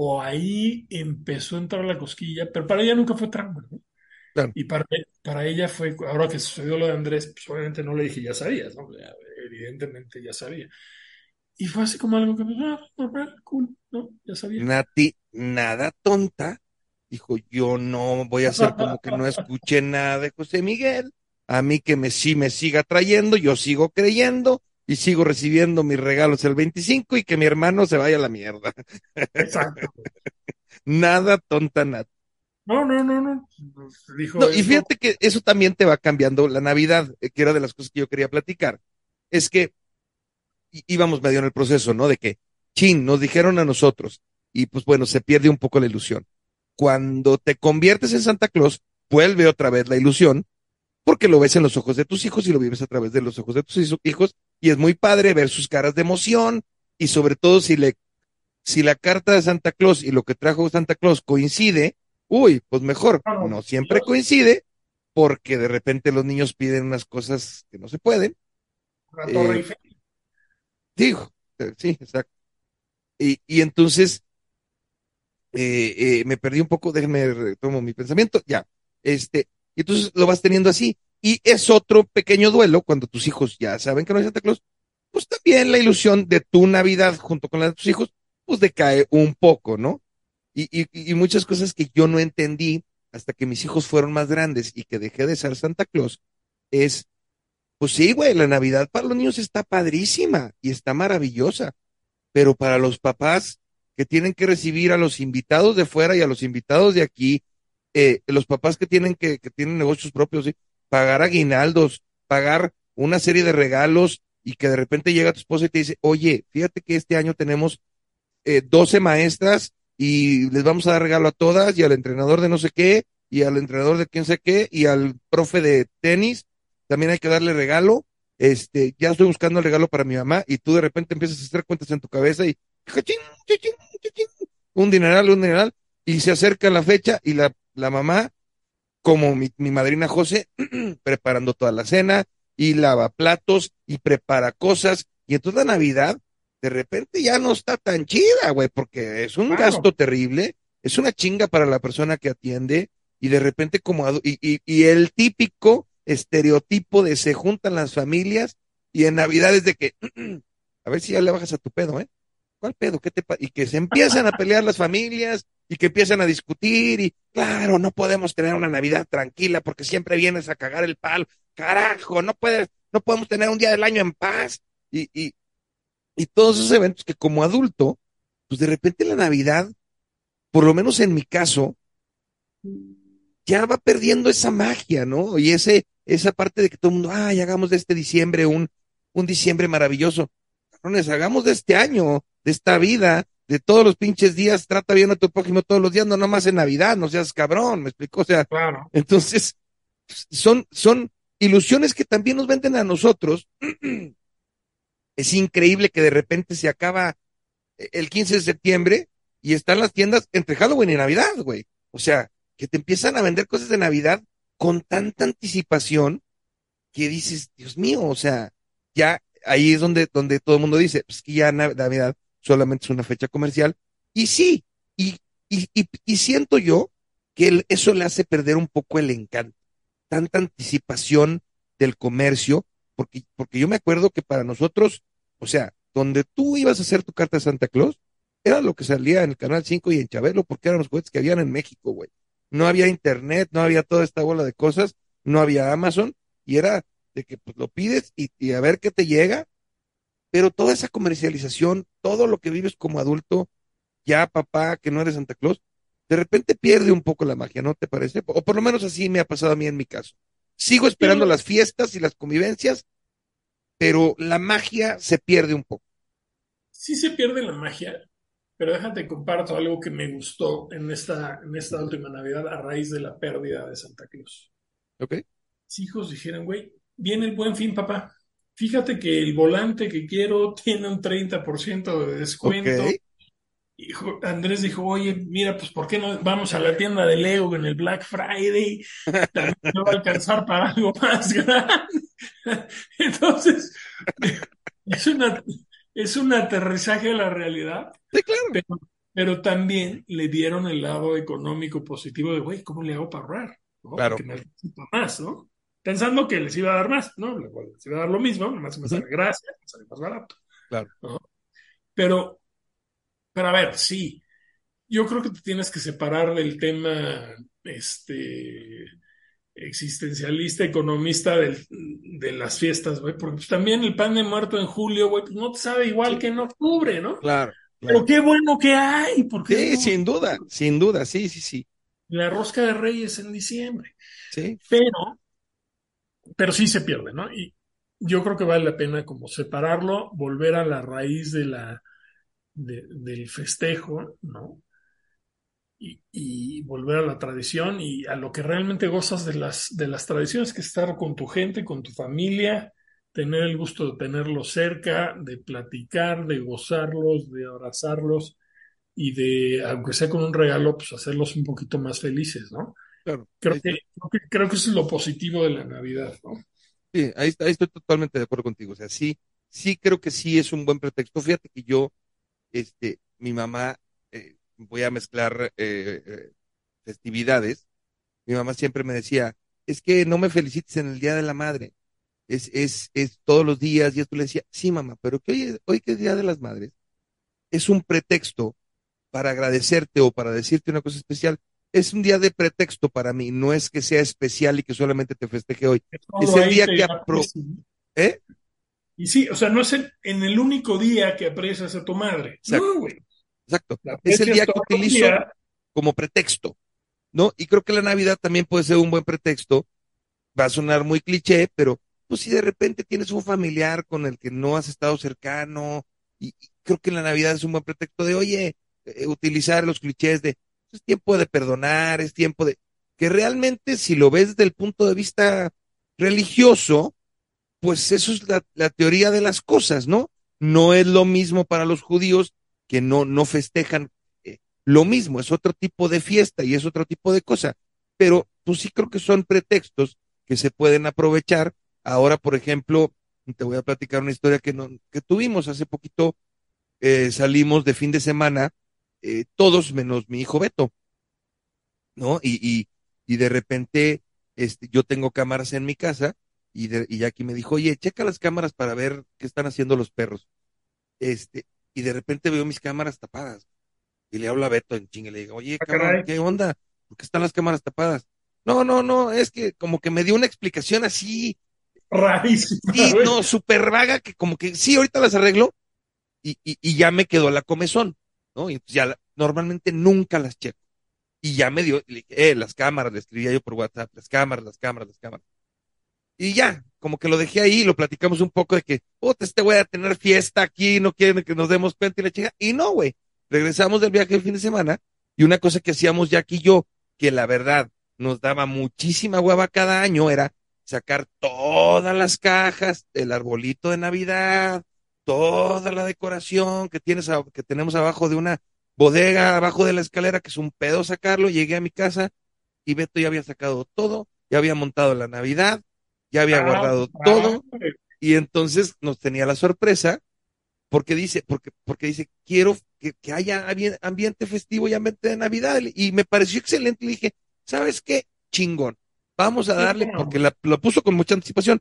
o ahí empezó a entrar la cosquilla, pero para ella nunca fue trauma, ¿no? Claro. Y para, para ella fue, ahora que sucedió lo de Andrés, pues obviamente no le dije, ya sabías, evidentemente ya sabía. Y fue así como algo que, ah, normal, cool, ¿no? Ya sabía. Nati, nada tonta, dijo, yo no voy a hacer como que no escuché nada de José Miguel, a mí que me sí me siga trayendo, yo sigo creyendo y sigo recibiendo mis regalos el 25 y que mi hermano se vaya a la mierda. Exacto. Nada tonta, Nat. No, no, no, no. Dijo No, y fíjate que eso también te va cambiando la Navidad, eh, que era de las cosas que yo quería platicar. Es que íbamos medio en el proceso, ¿no? De que, chin, nos dijeron a nosotros, y pues bueno, se pierde un poco la ilusión. Cuando te conviertes en Santa Claus, vuelve otra vez la ilusión, porque lo ves en los ojos de tus hijos y lo vives a través de los ojos de tus hijo- hijos, y es muy padre ver sus caras de emoción, y sobre todo si le, si la carta de Santa Claus y lo que trajo Santa Claus coincide, uy, pues mejor. No siempre coincide, porque de repente los niños piden unas cosas que no se pueden. Eh. Digo, eh, sí, exacto. Y, y entonces eh, eh, me perdí un poco, déjenme retomo mi pensamiento, ya. Este, y entonces lo vas teniendo así. Y es otro pequeño duelo cuando tus hijos ya saben que no es Santa Claus, pues también la ilusión de tu Navidad junto con la de tus hijos, pues decae un poco, ¿no? Y, y, y muchas cosas que yo no entendí hasta que mis hijos fueron más grandes y que dejé de ser Santa Claus, es, pues sí, güey, la Navidad para los niños está padrísima y está maravillosa, pero para los papás que tienen que recibir a los invitados de fuera y a los invitados de aquí, eh, los papás que tienen que, que tienen negocios propios, ¿sí? Pagar aguinaldos, pagar una serie de regalos y que de repente llega tu esposa y te dice, oye, fíjate que este año tenemos eh, 12 maestras y les vamos a dar regalo a todas y al entrenador de no sé qué y al entrenador de quién sé qué y al profe de tenis también hay que darle regalo. Este, ya estoy buscando el regalo para mi mamá y tú de repente empiezas a hacer cuentas en tu cabeza y un dineral, un dineral, y se acerca la fecha y la, la mamá, como mi, mi madrina José, preparando toda la cena y lava platos y prepara cosas y entonces la Navidad de repente ya no está tan chida, güey, porque es un Claro. gasto terrible, es una chinga para la persona que atiende y de repente como y, y, y el típico estereotipo de se juntan las familias y en Navidad es de que a ver si ya le bajas a tu pedo, ¿eh? ¿Cuál pedo? ¿Qué te y que se empiezan a pelear las familias y que empiezan a discutir y claro, no podemos tener una Navidad tranquila porque siempre vienes a cagar el palo. Carajo, no puedes, no podemos tener un día del año en paz y, y, y todos esos eventos que como adulto, pues de repente la Navidad, por lo menos en mi caso, ya va perdiendo esa magia, ¿no? Y ese, esa parte de que todo el mundo, ay, hagamos de este diciembre un, un diciembre maravilloso. Cabrones, hagamos de este año, de esta vida, de todos los pinches días, trata bien a tu prójimo todos los días, no nomás en Navidad, no seas cabrón, me explicó, o sea, Claro. entonces, son, son ilusiones que también nos venden a nosotros. Es increíble que de repente se acaba el 15 de septiembre y están las tiendas entre Halloween y Navidad, güey. O sea, que te empiezan a vender cosas de Navidad con tanta anticipación que dices, Dios mío, o sea, ya ahí es donde, donde todo el mundo dice, pues que ya Nav- Navidad solamente es una fecha comercial. Y sí, y, y, y, siento yo que eso le hace perder un poco el encanto. Tanta anticipación del comercio, porque, porque yo me acuerdo que para nosotros, o sea, donde tú ibas a hacer tu carta de Santa Claus, era lo que salía en el Canal 5 y en Chabelo, porque eran los juguetes que habían en México, güey. No había internet, no había toda esta bola de cosas, no había Amazon, y era de que pues, lo pides y a ver qué te llega, pero toda esa comercialización, todo lo que vives como adulto, ya papá, que no eres Santa Claus, de repente pierde un poco la magia, ¿no te parece? O por lo menos así me ha pasado a mí en mi caso. Sigo esperando Sí. las fiestas y las convivencias, pero la magia se pierde un poco. Sí se pierde la magia, pero déjate comparto algo que me gustó en esta, en esta última Navidad a raíz de la pérdida de Santa Claus. ¿Ok? Mis hijos dijeron, güey, viene el buen fin, papá. Fíjate que el volante que quiero tiene un 30% de descuento. Y Andrés dijo, oye, mira, pues ¿por qué no vamos a la tienda de Lego en el Black Friday? También me va a alcanzar para algo más grande. Entonces, es una, es un aterrizaje a la realidad, Sí, claro. pero, pero también le dieron el lado económico positivo de, güey, ¿cómo le hago para ahorrar? ¿No? Claro. Porque necesito más, ¿no? Pensando que les iba a dar más, ¿no? Les iba a dar lo mismo, nomás me sale gracia, me sale más barato. Claro. ¿no? Pero, pero a ver, sí, yo creo que te tienes que separar del tema, este, existencialista, economista del- de las fiestas, güey, porque pues, también el pan de muerto en julio, güey, pues no te sabe igual que en octubre, ¿no? Claro. Pero qué bueno que hay, porque Sí, sin duda, sin duda, sí, sí, sí. la rosca de Reyes en diciembre. Sí, Pero, pero sí se pierde, ¿no? Y yo creo que vale la pena como separarlo, volver a la raíz de la, de- del festejo, ¿no? Y, y volver a la tradición y a lo que realmente gozas de las, de las tradiciones, que es estar con tu gente, con tu familia, tener el gusto de tenerlos cerca, de platicar, de gozarlos, de abrazarlos y de, aunque sea con un regalo, pues hacerlos un poquito más felices, ¿no? Claro. Creo que, creo que, creo que eso es lo positivo de la Navidad, ¿no? Sí, ahí, ahí estoy totalmente de acuerdo contigo. O sea, sí, sí creo que sí es un buen pretexto. Fíjate que yo, este, mi mamá, eh, voy a mezclar eh, eh, festividades. Mi mamá siempre me decía, es que no me felicites en el Día de la Madre. Es, es, es todos los días. Y esto le decía, sí, mamá, pero que hoy, hoy que es Día de las Madres, es un pretexto para agradecerte o para decirte una cosa especial. Es un día de pretexto para mí, no es que sea especial y que solamente te festeje hoy. Es el día que apro- ¿Eh? Y sí, o sea, no es el- en el único día que aprecias a tu madre. Exacto. No, güey. Exacto. Es el día que utilizo como pretexto, ¿no? Y creo que la Navidad también puede ser un buen pretexto. Va a sonar muy cliché, pero pues si de repente tienes un familiar con el que no has estado cercano, y, y creo que la Navidad es un buen pretexto de, oye, eh, utilizar los clichés de, es tiempo de perdonar, es tiempo de, que realmente si lo ves desde el punto de vista religioso, pues eso es la, la teoría de las cosas, ¿no? No es lo mismo para los judíos que no, no festejan eh, lo mismo, es otro tipo de fiesta y es otro tipo de cosa. Pero pues sí creo que son pretextos que se pueden aprovechar. Ahora, por ejemplo, te voy a platicar una historia que, no, que tuvimos hace poquito. eh, salimos de fin de semana, eh, todos menos mi hijo Beto, ¿no? Y, y, y de repente, este, yo tengo cámaras en mi casa y, de, y Jackie me dijo, oye, checa las cámaras para ver qué están haciendo los perros. Este, y de repente veo mis cámaras tapadas. Y le hablo a Beto en chingue, le digo, oye, Ah, cabrón. ¿qué onda? ¿Por qué están las cámaras tapadas? No, no, no, es que como que me dio una explicación así, Rarísimo. sí, güey. no, súper vaga, que como que sí, ahorita las arreglo y, y, y ya me quedó la comezón, ¿no? Y ya normalmente nunca las checo. Y ya me dio, eh, las cámaras, le escribía yo por WhatsApp, las cámaras, las cámaras, las cámaras. Y ya, como que lo dejé ahí, lo platicamos un poco de que, puta, este güey a tener fiesta aquí, no quieren que nos demos cuenta y la chica. Y no, güey. Regresamos del viaje el fin de semana y una cosa que hacíamos Jack y yo, que la verdad nos daba muchísima hueva cada año, era sacar todas las cajas, el arbolito de Navidad, toda la decoración que tienes, a- que tenemos abajo de una bodega, abajo de la escalera, que es un pedo sacarlo. Llegué a mi casa y Beto ya había sacado todo, ya había montado la Navidad, ya había Ah, guardado ah, todo y entonces nos tenía la sorpresa porque dice, porque, porque dice, quiero que, que haya ambi- ambiente festivo y ambiente de Navidad. Y me pareció excelente. Y dije, ¿sabes qué? Chingón. Vamos a darle, porque la, lo puso con mucha anticipación.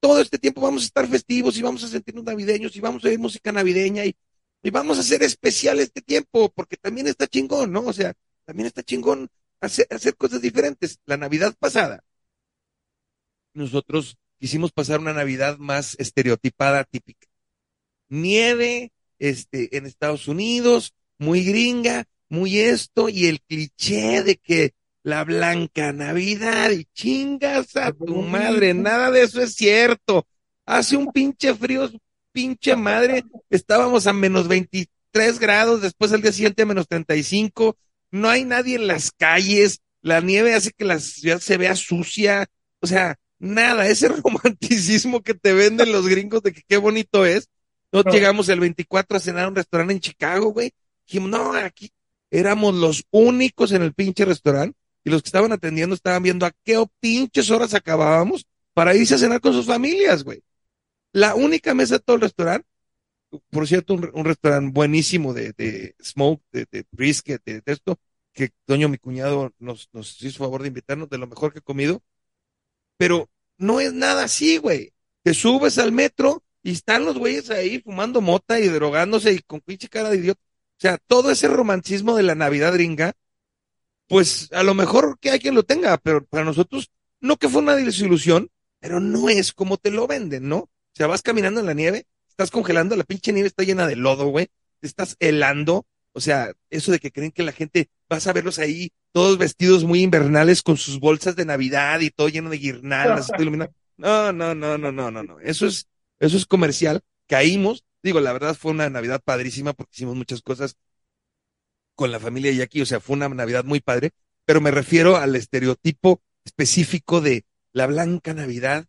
Todo este tiempo vamos a estar festivos y vamos a sentirnos navideños y vamos a oír música navideña y, y vamos a hacer especial este tiempo, porque también está chingón, ¿no? O sea, también está chingón hacer, hacer cosas diferentes. La Navidad pasada, nosotros quisimos pasar una Navidad más estereotipada, típica. Nieve, este, en Estados Unidos, muy gringa, muy esto, y el cliché de que la blanca Navidad y chingas a tu madre, nada de eso es cierto. Hace un pinche frío, pinche madre, estábamos a menos 23 grados, después al día siguiente a menos 35, no hay nadie en las calles, la nieve hace que la ciudad se vea sucia, o sea, nada, ese romanticismo que te venden los gringos de que qué bonito es. No, llegamos el 24 a cenar a un restaurante en Chicago, güey. Dijimos, no, aquí éramos los únicos en el pinche restaurante y los que estaban atendiendo estaban viendo a qué pinches horas acabábamos para irse a cenar con sus familias, güey. La única mesa de todo el restaurante, por cierto, un, restaurante buenísimo de, de smoke, de, de brisket, de, esto, que Toño, mi cuñado, nos, nos hizo favor de invitarnos de lo mejor que he comido. Pero no es nada así, güey. Te subes al metro y están los güeyes ahí fumando mota y drogándose y con pinche cara de idiota. O sea, todo ese romantismo de la Navidad gringa, pues a lo mejor que hay quien lo tenga, pero para nosotros no que fue una desilusión, pero no es como te lo venden, ¿no? O sea, vas caminando en la nieve, estás congelando, la pinche nieve está llena de lodo, güey, te estás helando, o sea, eso de que creen que la gente, vas a verlos ahí, todos vestidos muy invernales con sus bolsas de Navidad y todo lleno de guirnaldas. No, no, no, no, no, no, no. Eso es, eso es comercial. Caímos. Digo, la verdad fue una Navidad padrísima porque hicimos muchas cosas con la familia Jackie, o sea, fue una Navidad muy padre, pero me refiero al estereotipo específico de la blanca Navidad.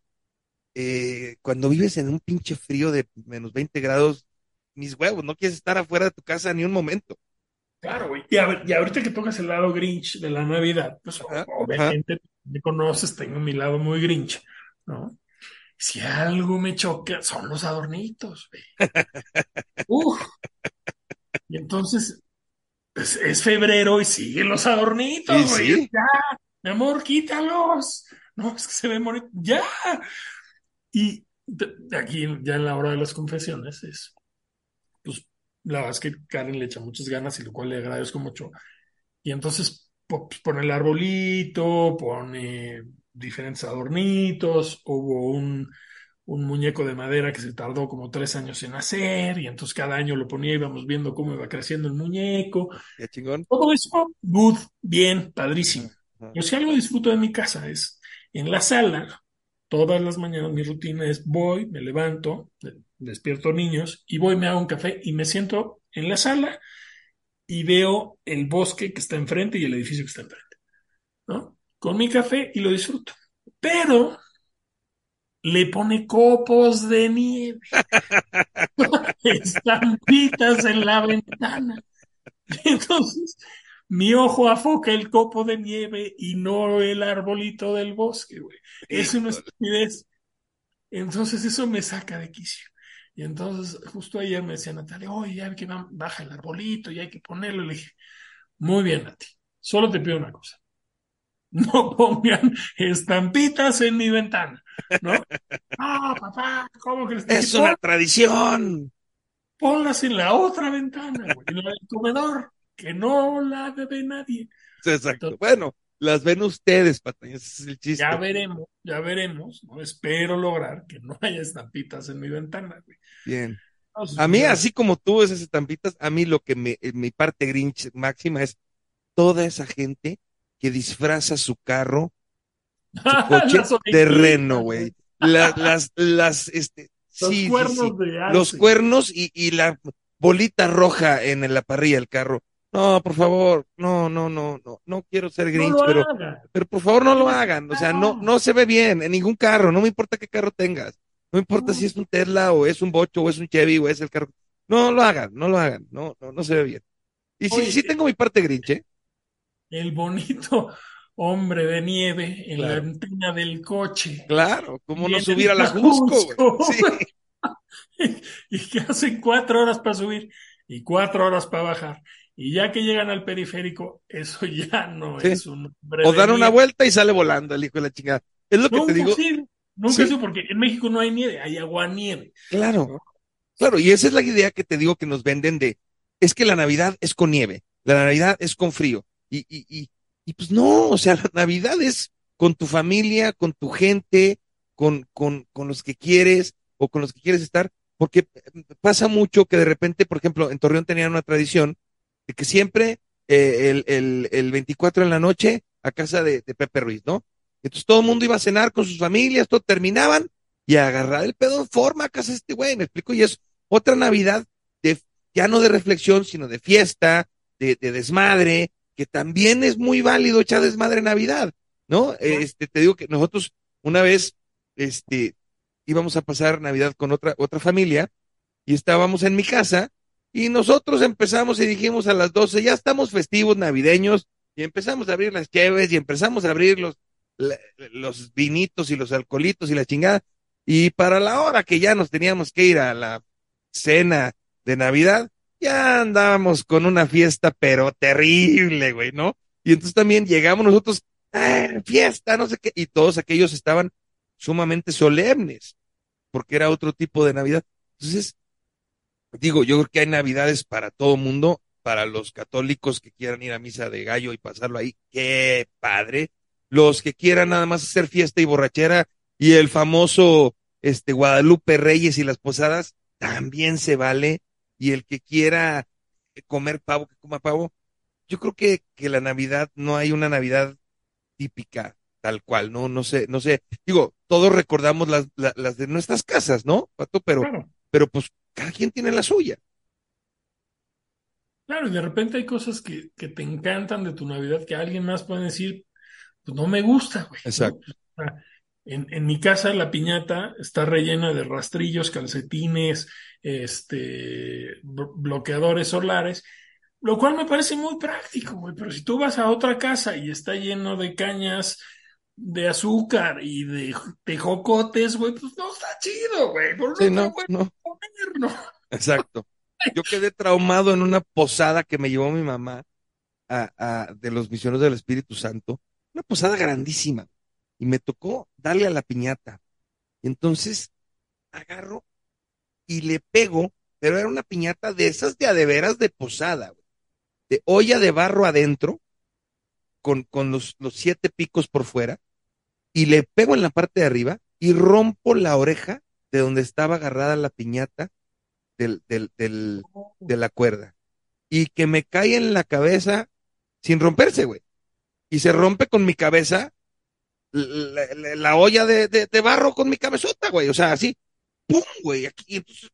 Eh, cuando vives en un pinche frío de menos 20 grados, mis huevos, no quieres estar afuera de tu casa ni un momento. Claro, güey. Y, a ver- y ahorita que tocas el lado Grinch de la Navidad, pues Ajá, obviamente me conoces, tengo mi lado muy Grinch, ¿no? Si algo me choca, son los adornitos, güey. Uf. Y entonces, pues, es febrero y siguen los adornitos, güey. sí. Ya, mi amor, quítalos. No, es que se ven bonitos. Ya. Y aquí, ya en la hora de las confesiones, es, pues, la verdad es que Karen le echa muchas ganas y lo cual le agradezco mucho. Y entonces pues, pone el arbolito, pone diferentes adornitos, hubo un, un muñeco de madera que se tardó como tres años en hacer, y entonces cada año lo ponía, íbamos viendo cómo iba creciendo el muñeco. Ya chingón. Todo eso, good, bien, padrísimo. Yo si algo disfruto de mi casa es en la sala, todas las mañanas mi rutina es voy, me levanto, de- despierto niños y voy, me hago un café y me siento en la sala y veo el bosque que está enfrente y el edificio que está enfrente, ¿no? Con mi café y lo disfruto. Pero le pone copos de nieve, estampitas en la ventana. Entonces, mi ojo afoca el copo de nieve y no el arbolito del bosque, güey. Es una estupidez. Entonces, eso me saca de quicio. Y entonces, justo ayer me decía Natalia, oye, ya que baja el arbolito y hay que ponerlo. Le dije, muy bien, Nati, solo te pido una cosa. No pongan estampitas en mi ventana, ¿no? Ah, papá, ¿cómo crees? Es una tradición. Ponlas en la otra ventana, güey, en la del comedor, que no la ve nadie. Exacto. Bueno, las ven ustedes, patañas, ese es el chiste. Ya veremos, ya veremos, ¿no? Espero lograr que no haya estampitas en mi ventana, güey. Bien. Entonces, A mí, ya- así como tú, esas estampitas, a mí lo que me, eh, mi parte grinch máxima es toda esa gente que disfraza su carro, su coche Las de orejitas, reno, güey. La- las, las, este, Los sí, cuernos sí. de Los arce. cuernos y, y la bolita roja en la parrilla del carro. No, por favor, no, no, no, no, no quiero ser grinch, pero, hagan. pero por favor no lo hagan. O sea, no, no se ve bien en ningún carro, no me importa qué carro tengas. No importa si es un Tesla o es un Bocho o es un Chevy o es el carro. No lo hagan, no lo hagan, no, no, no se ve bien. Y sí, Oye, sí tengo mi parte grinch, ¿eh? El bonito hombre de nieve en la ventana del coche. Claro, ¿cómo no subir a la Jusco. Sí, y que hacen cuatro horas para subir y cuatro horas para bajar. Y ya que llegan al periférico, eso ya no Sí. es un hombre o dan una nieve. vuelta y sale volando el hijo de la chingada. Es lo que te Nunca digo. sí, nunca Sí. sí, porque en México no hay nieve, hay agua nieve. Claro, claro, y esa es la idea que te digo que nos venden de, es que la Navidad es con nieve, la Navidad es con frío, y, y, y, y pues no, o sea, la Navidad es con tu familia, con tu gente, con, con, con los que quieres o con los que quieres estar, porque pasa mucho que de repente, por ejemplo, en Torreón tenían una tradición de que siempre eh, el, el, el 24 en la noche a casa de, Pepe Ruiz, ¿no? Entonces todo el mundo iba a cenar con sus familias, todo terminaban y a agarrar el pedo en forma a casa de este güey, me explico, y es otra Navidad de, ya no de reflexión, sino de fiesta, de, de desmadre, que también es muy válido echar desmadre en Navidad, ¿no? Este, te digo que nosotros una vez, este, íbamos a pasar Navidad con otra, otra familia y estábamos en mi casa y nosotros empezamos y dijimos a las 12, ya estamos festivos navideños y empezamos a abrir las cheves y empezamos a abrir los, los vinitos y los alcoholitos y la chingada. Y para la hora que ya nos teníamos que ir a la cena de Navidad, ya andábamos con una fiesta, pero terrible, güey, ¿no? Y entonces también llegamos nosotros, "Ah, fiesta, no sé qué, y todos aquellos estaban sumamente solemnes, porque era otro tipo de Navidad. Entonces, digo, yo creo que hay Navidades para todo mundo, para los católicos que quieran ir a misa de gallo y pasarlo ahí, qué padre. Los que quieran nada más hacer fiesta y borrachera y el famoso este Guadalupe Reyes y las posadas, también se vale. Y el que quiera comer pavo, que coma pavo. Yo creo que, que la Navidad, no hay una Navidad típica, tal cual, no, no sé, no sé. Digo, todos recordamos las, la- las de nuestras casas, ¿no, Pato? Pero, Claro, pero pues cada quien tiene la suya. claro, y de repente hay cosas que, que te encantan de tu Navidad que alguien más puede decir, pues no me gusta, güey. ¿no? Exacto. O sea, en, en mi casa la piñata está rellena de rastrillos, calcetines, este, blo- bloqueadores solares, lo cual me parece muy práctico, güey. Pero si tú vas a otra casa y está lleno de cañas de azúcar y de tejocotes, güey, pues no está chido, güey. Por Sí, lo no, no, comer, ¿no? exacto. Yo quedé traumado en una posada que me llevó mi mamá a, a- de los misioneros del Espíritu Santo, una posada grandísima, y me tocó darle a la piñata. Entonces agarro y le pego, pero era una piñata de esas de a de posada, de olla de barro adentro, con, con los, los siete picos por fuera, y le pego en la parte de arriba y rompo la oreja de donde estaba agarrada la piñata del, del, del, de la cuerda. Y que me cae en la cabeza sin romperse, güey. Y se rompe con mi cabeza la, la- la olla de, de- barro con mi cabezota, güey. O sea, así, ¡pum! güey. Aquí, entonces,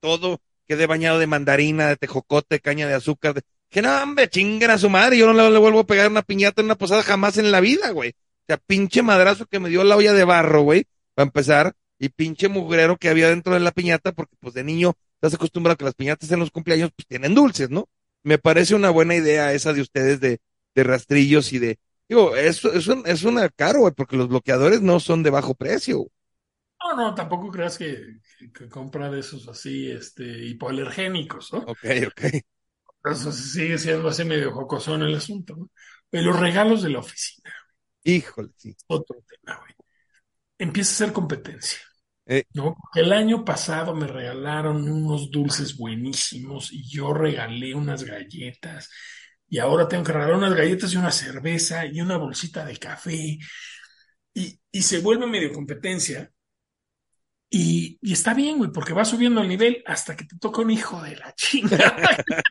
todo quedé bañado de mandarina, de tejocote, caña de azúcar. De... Que no, hombre, chinguen a su madre. Yo no le, le vuelvo a pegar una piñata en una posada jamás en la vida, güey. O sea, pinche madrazo que me dio la olla de barro, güey. Para empezar. y pinche mugrero que había dentro de la piñata, porque pues de niño estás acostumbrado a que las piñatas en los cumpleaños pues tienen dulces, ¿no? Me parece una buena idea esa de ustedes de, de rastrillos y de, digo, es, es, un- es una caro, güey, porque los bloqueadores no son de bajo precio. No, no, tampoco creas que, que compra de esos así, este, hipoalergénicos, ¿no? Ok, ok. Eso sigue siendo así medio jocosón el asunto, ¿no? Pero los regalos de la oficina, Híjole, sí. otro tema, güey. Empieza a ser competencia, Eh. ¿no? Porque el año pasado me regalaron unos dulces buenísimos y yo regalé unas galletas y ahora tengo que regalar unas galletas y una cerveza y una bolsita de café y, y se vuelve medio competencia. Y, y está bien, güey, porque va subiendo el nivel hasta que te toca un hijo de la chingada.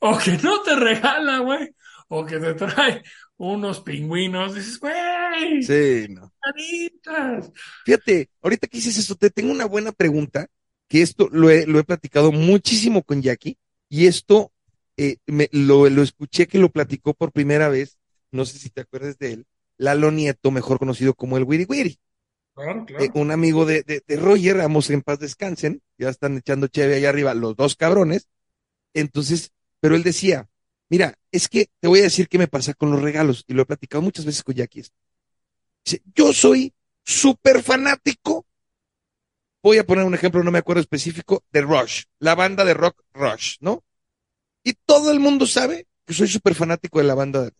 O que no te regala, güey. O que te trae unos pingüinos. Dices, güey, Sí, no. caritas. Fíjate, ahorita que dices eso, te tengo una buena pregunta, que esto lo he, lo he platicado muchísimo con Jackie, y esto eh, me, lo, lo escuché que lo platicó por primera vez, no sé si te acuerdas de él, Lalo Nieto, mejor conocido como el Wiri Wiri, Claro, claro. eh, un amigo de, de, de Roger, ambos en paz descansen, ya están echando cheve allá arriba, los dos cabrones, entonces, pero él decía, mira, es que te voy a decir qué me pasa con los regalos, y lo he platicado muchas veces con Jackie. Dice, yo soy súper fanático. Voy a poner un ejemplo, no me acuerdo específico, de Rush, la banda de rock Rush, ¿no? Y todo el mundo sabe que soy súper fanático de la banda de rock.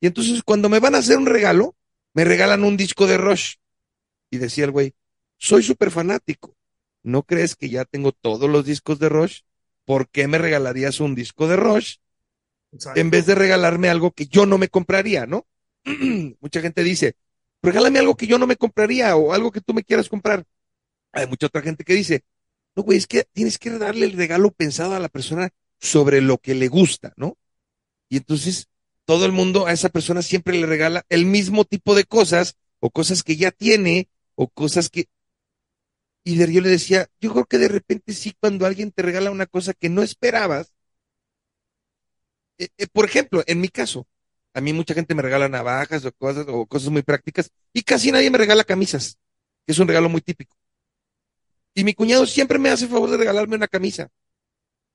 Y entonces cuando me van a hacer un regalo, me regalan un disco de Rush. Y decía el güey, soy súper fanático. ¿No crees que ya tengo todos los discos de Rush? ¿Por qué me regalarías un disco de Rush Exacto. en vez de regalarme algo que yo no me compraría, ¿no? Mucha gente dice, regálame algo que yo no me compraría o algo que tú me quieras comprar. Hay mucha otra gente que dice, no, güey, es que tienes que darle el regalo pensado a la persona sobre lo que le gusta, ¿no? Y entonces todo el mundo a esa persona siempre le regala el mismo tipo de cosas o cosas que ya tiene o cosas que... Y yo le decía, yo creo que de repente sí, cuando alguien te regala una cosa que no esperabas, eh, eh, por ejemplo, en mi caso, a mí mucha gente me regala navajas o cosas o cosas muy prácticas y casi nadie me regala camisas, que es un regalo muy típico. Y mi cuñado siempre me hace favor de regalarme una camisa.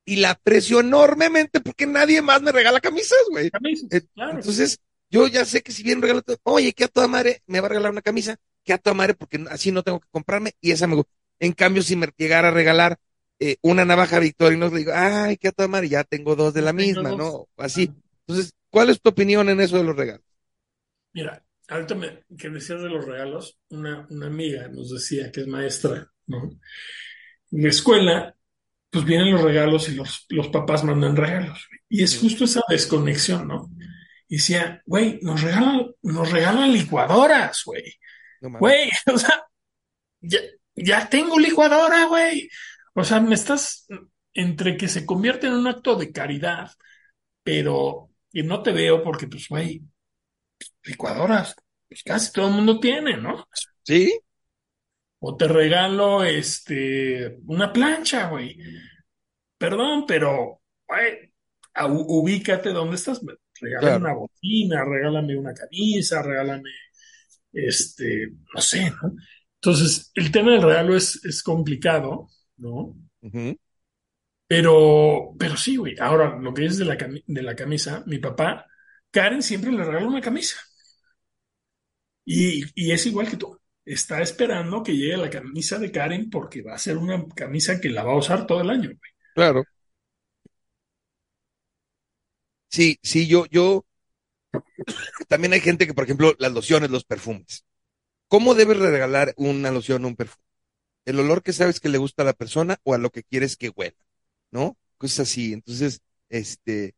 Y la aprecio enormemente porque nadie más me regala camisas, güey. Camisas, Eh, claro. Entonces, yo ya sé que si bien regalo, oye, que a toda madre me va a regalar una camisa, que a toda madre porque así no tengo que comprarme y esa me gusta. En cambio, si me llegara a regalar eh, una navaja Victorinox, le digo, ay, que a toda madre, ya tengo dos de la misma, dos. ¿no? Así. Ah. Entonces, ¿cuál es tu opinión en eso de los regalos? Mira, ahorita me, que decías de los regalos, una, una amiga nos decía que es maestra, ¿no? En la escuela, pues vienen los regalos y los, los papás mandan regalos. Y es justo esa desconexión, ¿no? Y decía, güey, nos regalan, nos regalan licuadoras, güey. No. Güey, o sea, ya, ya tengo licuadora, güey. O sea, me estás entre que se convierte en un acto de caridad, pero que no te veo porque, pues, güey, licuadoras, pues casi todo el mundo tiene, ¿no? ¿Sí? O te regalo, este, una plancha, güey. Perdón, pero, güey, ubícate donde estás. Regálame Claro. una bocina, regálame una camisa, regálame, este, no sé, ¿no? Entonces, el tema del regalo es, es complicado, ¿no? Ujú. Pero, pero sí, güey. Ahora, lo que es de la, de la camisa, mi papá, Karen siempre le regala una camisa. Y, y es igual que tú. Está esperando que llegue la camisa de Karen porque va a ser una camisa que la va a usar todo el año, güey. Claro. Sí, sí, yo, yo, también hay gente que, por ejemplo, las lociones, los perfumes. ¿Cómo debes regalar una loción o un perfume? El olor que sabes que le gusta a la persona o a lo que quieres que huela, ¿no? Cosas así. Entonces, este,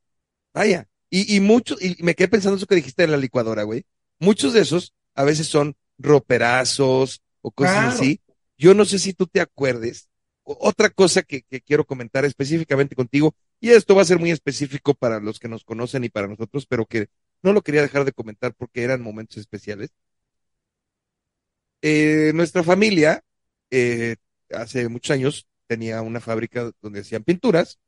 vaya. Y, y muchos, y me quedé pensando eso que dijiste de la licuadora, güey. Muchos de esos a veces son roperazos o cosas Claro. así. Yo no sé si tú te acuerdes. Otra cosa que, que quiero comentar específicamente contigo, y esto va a ser muy específico para los que nos conocen y para nosotros, pero que no lo quería dejar de comentar porque eran momentos especiales. Eh, nuestra familia, eh, hace muchos años, tenía una fábrica donde hacían pinturas,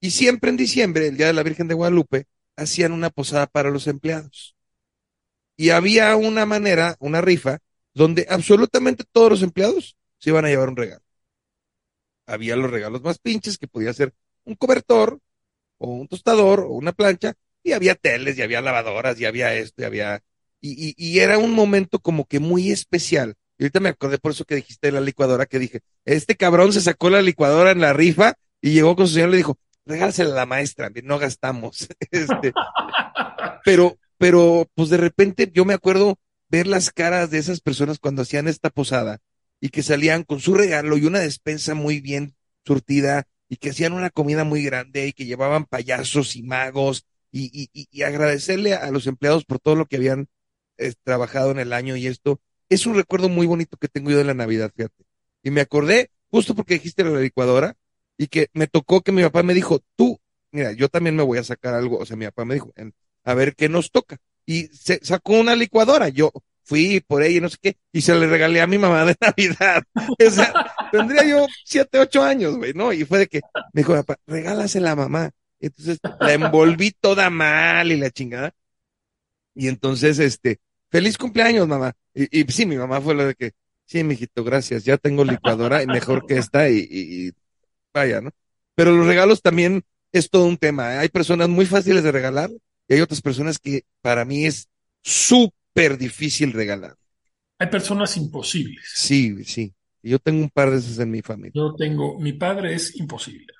y siempre en diciembre, el Día de la Virgen de Guadalupe, hacían una posada para los empleados. Y había una manera, una rifa, donde absolutamente todos los empleados se iban a llevar un regalo. Había los regalos más pinches, que podía ser un cobertor, o un tostador, o una plancha, y había teles, y había lavadoras, y había esto, y había... Y, y, y era un momento como que muy especial. Y ahorita me acordé por eso que dijiste de la licuadora, que dije, este cabrón se sacó la licuadora en la rifa y llegó con su señor y le dijo, regálasela a la maestra, no gastamos. Este, pero, pero, pues de repente yo me acuerdo ver las caras de esas personas cuando hacían esta posada y que salían con su regalo y una despensa muy bien surtida y que hacían una comida muy grande y que llevaban payasos y magos y, y, y- agradecerle a los empleados por todo lo que habían eh, trabajado en el año y esto. Es un recuerdo muy bonito que tengo yo de la Navidad, fíjate. Y me acordé justo porque dijiste la licuadora y que me tocó que mi papá me dijo, tú, mira, yo también me voy a sacar algo, o sea, mi papá me dijo, en- a ver qué nos toca. Y se sacó una licuadora, yo fui por ella y no sé qué, y se le regalé a mi mamá de Navidad. O sea, tendría yo siete, ocho años, güey, ¿no? Y fue de que me dijo, papá, regálasela a mamá. Entonces la envolví toda mal y la chingada. Y entonces, este, feliz cumpleaños, mamá. Y, sí, mi mamá fue la de que, sí, mijito, gracias, ya tengo licuadora y mejor que esta y vaya, ¿no? Pero los regalos también es todo un tema. ¿eh? Hay personas muy fáciles de regalar y hay otras personas que para mí es súper difícil regalar. Hay personas imposibles. Sí, sí. Yo tengo un par de esas en mi familia. Yo tengo, mi padre es imposible.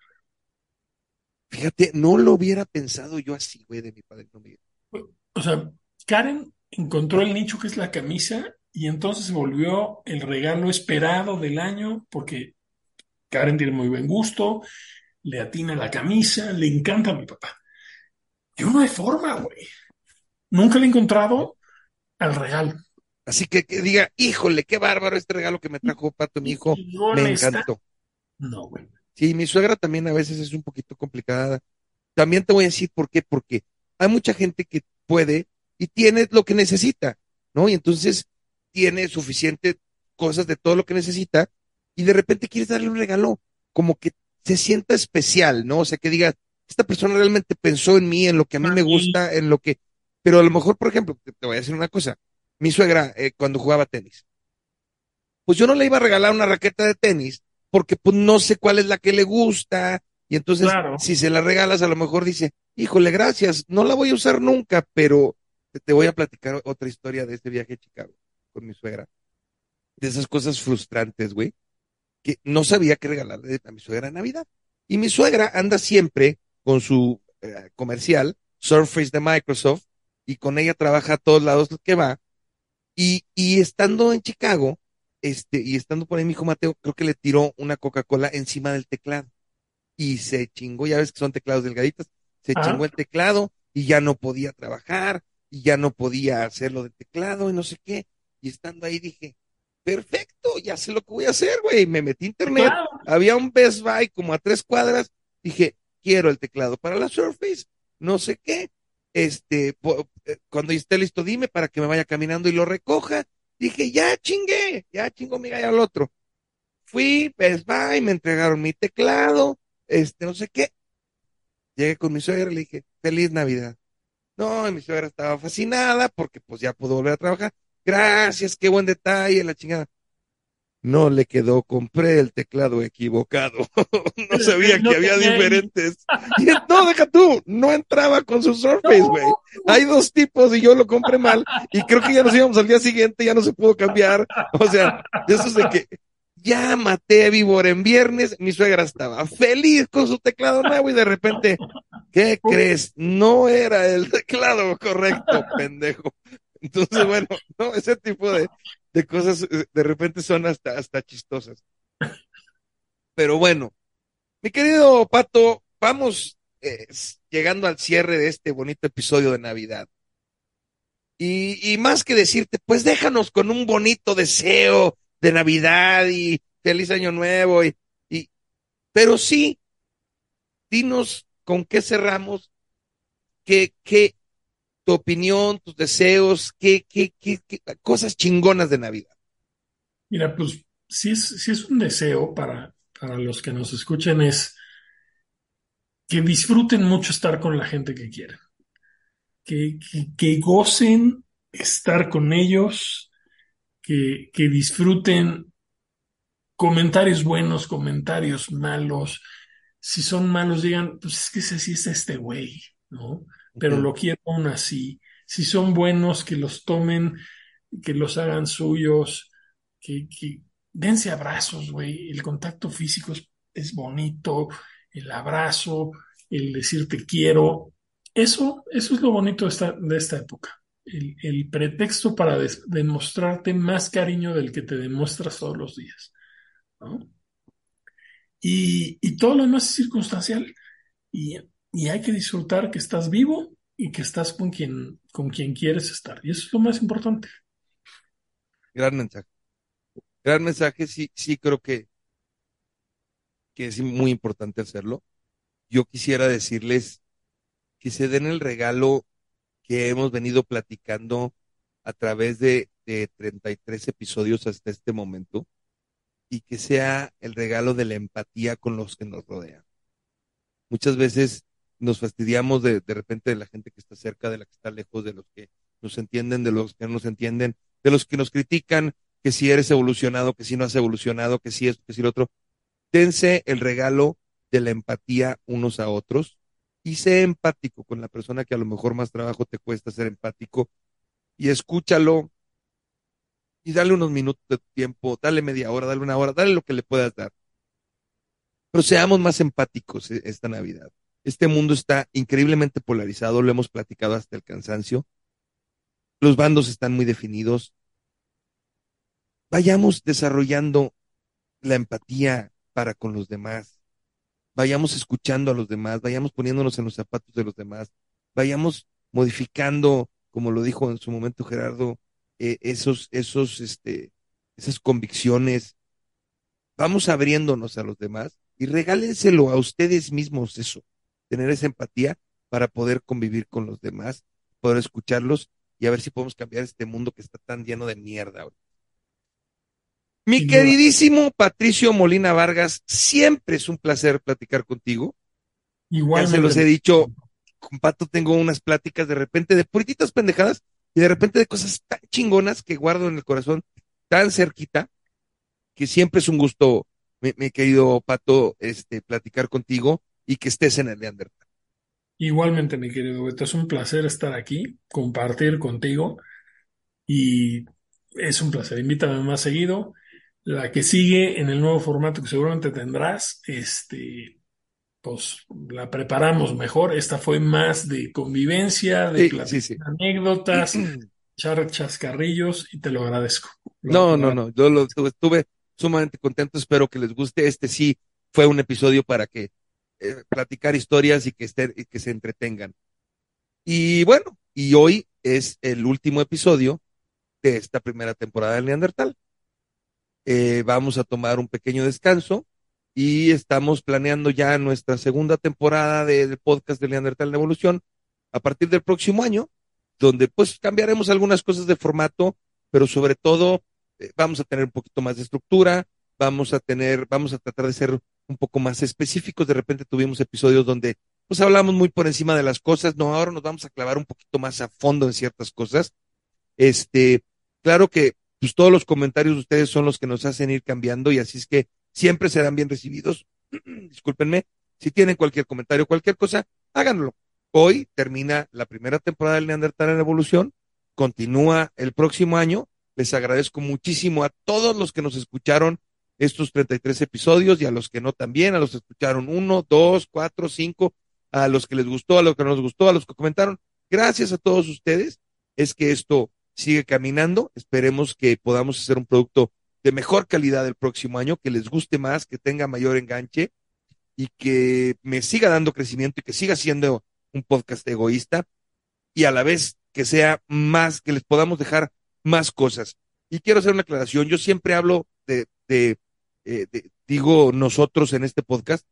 Fíjate, no lo hubiera pensado yo así, güey, de mi padre. no. O sea, Karen encontró el nicho que es la camisa y entonces se volvió el regalo esperado del año porque Karen tiene muy buen gusto, le atina la camisa, le encanta a mi papá. Yo no hay forma, güey. Nunca le he encontrado al regalo. Así que que diga, híjole, qué bárbaro este regalo que me trajo Pato, mi hijo, me encantó. No, güey. Sí, mi suegra también a veces es un poquito complicada. También te voy a decir por qué, porque hay mucha gente que puede y tiene lo que necesita, ¿no? Y entonces tiene suficiente cosas de todo lo que necesita y de repente quieres darle un regalo como que se sienta especial, ¿no? O sea, que diga, esta persona realmente pensó en mí, en lo que a mí me gusta, en lo que, pero a lo mejor, por ejemplo, te, te voy a decir una cosa, mi suegra eh, cuando jugaba tenis, pues yo no le iba a regalar una raqueta de tenis porque pues no sé cuál es la que le gusta y entonces Claro. si se la regalas a lo mejor dice, híjole, gracias, no la voy a usar nunca, pero te, te voy a platicar otra historia de este viaje a Chicago con mi suegra, de esas cosas frustrantes, güey, que no sabía qué regalarle a mi suegra en Navidad. Y mi suegra anda siempre con su eh, comercial, Surface de Microsoft, y con ella trabaja a todos lados que va. Y, y estando en Chicago, este, y estando por ahí mi hijo Mateo, creo que le tiró una Coca-Cola encima del teclado. Y se chingó, ya ves que son teclados delgaditos, se chingó el teclado y ya no podía trabajar, y ya no podía hacerlo del teclado y no sé qué. Y estando ahí dije, perfecto, ya sé lo que voy a hacer, güey. Me metí a internet, Claro. había un Best Buy como a tres cuadras, dije, quiero el teclado para la Surface, no sé qué. Este, eh, cuando esté listo, dime para que me vaya caminando y lo recoja. Dije, ya chingué, ya chingó mi gallo al otro. Fui, Best Buy, me entregaron mi teclado, este, no sé qué. Llegué con mi suegra y le dije, feliz Navidad. No, y mi suegra estaba fascinada porque pues ya pudo volver a trabajar. Gracias, qué buen detalle, la chingada. No le quedó, compré el teclado equivocado. no sabía No que había diferentes. Y, no, deja tú, no entraba con su Surface, güey. Hay dos tipos y yo lo compré mal. Y creo que ya nos íbamos al día siguiente, ya no se pudo cambiar. O sea, de esos de que ya maté a Víbor en viernes, mi suegra estaba feliz con su teclado nuevo y de repente, ¿qué crees? No era el teclado correcto, pendejo. Entonces, bueno, no, ese tipo de, de cosas eh, de repente son hasta, hasta chistosas. Pero bueno, mi querido Pato, vamos eh, llegando al cierre de este bonito episodio de Navidad. Y, más que decirte, pues déjanos con un bonito deseo de Navidad y feliz año nuevo y, y pero sí, dinos con qué cerramos, qué, qué, tu opinión, tus deseos, qué, qué, qué, cosas chingonas de Navidad. Mira, pues si es, si es un deseo para, para los que nos escuchen es que disfruten mucho estar con la gente que quieren, que, que, gocen estar con ellos, que, que disfruten comentarios buenos, comentarios malos. Si son malos, digan, pues es que ese sí es este güey, ¿no? Pero lo quiero aún así. Si son buenos, que los tomen, que los hagan suyos, que, que dense abrazos, güey. El contacto físico es, es bonito, el abrazo, el decir te quiero. Eso, eso es lo bonito de esta, de esta época. El, el pretexto para des- demostrarte más cariño del que te demuestras todos los días, ¿no? Y, y todo lo demás es circunstancial. Y, y hay que disfrutar que estás vivo y que estás con quien, con quien quieres estar. Y eso es lo más importante. Gran mensaje. Gran mensaje, sí, sí creo que, que es muy importante hacerlo. Yo quisiera decirles que se den el regalo que hemos venido platicando a través de, de 33 episodios hasta este momento y que sea el regalo de la empatía con los que nos rodean. Muchas veces nos fastidiamos de, de repente de la gente que está cerca, de la que está lejos, de los que nos entienden, de los que no nos entienden, de los que nos critican, que si eres evolucionado, que si no has evolucionado, que si esto, que si lo otro. Dense el regalo de la empatía unos a otros y sé empático con la persona que a lo mejor más trabajo te cuesta ser empático y escúchalo y dale unos minutos de tiempo, dale media hora, dale una hora, dale lo que le puedas dar. Pero seamos más empáticos e- esta Navidad. Este mundo está increíblemente polarizado, lo hemos platicado hasta el cansancio. Los bandos están muy definidos. Vayamos desarrollando la empatía para con los demás. Vayamos escuchando a los demás, vayamos poniéndonos en los zapatos de los demás, vayamos modificando, como lo dijo en su momento Gerardo, eh, esos, esos, este, esas convicciones. Vamos abriéndonos a los demás y regálenselo a ustedes mismos eso, tener esa empatía para poder convivir con los demás, poder escucharlos y a ver si podemos cambiar este mundo que está tan lleno de mierda. ahora. Mi queridísimo Patricio Molina Vargas, siempre es un placer platicar contigo. Ya Igualmente. se los he dicho, con Pato tengo unas pláticas de repente de purititas pendejadas y de repente de cosas tan chingonas que guardo en el corazón, tan cerquita, que siempre es un gusto, mi, mi querido Pato, este, platicar contigo y que estés en el Neandertal. Igualmente, mi querido Beto, es un placer estar aquí, compartir contigo y es un placer. Invítame más seguido. La que sigue en el nuevo formato que seguramente tendrás, este, pues la preparamos mejor. Esta fue más de convivencia, de Sí, platicar sí, sí. anécdotas, echar chascarrillos y te lo agradezco. No, no, no, yo lo, estuve, estuve sumamente contento, espero que les guste. Este sí fue un episodio para que eh, platicar historias y que estén, que se entretengan. Y bueno, y hoy es el último episodio de esta primera temporada del Neandertal. Eh, vamos a tomar un pequeño descanso y estamos planeando ya nuestra segunda temporada de- del podcast del Neandertal en Evolución a partir del próximo año, donde pues cambiaremos algunas cosas de formato, pero sobre todo eh, vamos a tener un poquito más de estructura, vamos a tener, vamos a tratar de ser un poco más específicos. De repente tuvimos episodios donde pues hablamos muy por encima de las cosas, no, ahora nos vamos a clavar un poquito más a fondo en ciertas cosas. Este, claro que pues todos los comentarios de ustedes son los que nos hacen ir cambiando y así es que siempre serán bien recibidos. Discúlpenme, si tienen cualquier comentario, cualquier cosa, háganlo. Hoy termina la primera temporada del Neandertal en Evolución, continúa el próximo año. Les agradezco muchísimo a todos los que nos escucharon estos 33 episodios y a los que no también, a los que escucharon uno, dos, cuatro, cinco, a los que les gustó, a los que no les gustó, a los que comentaron. Gracias a todos ustedes. Es que esto sigue caminando. Esperemos que podamos hacer un producto de mejor calidad el próximo año, que les guste más, que tenga mayor enganche y que me siga dando crecimiento y que siga siendo un podcast egoísta y a la vez que sea más, que les podamos dejar más cosas. Y quiero hacer una aclaración. Yo siempre hablo de, de, eh, digo nosotros en este podcast,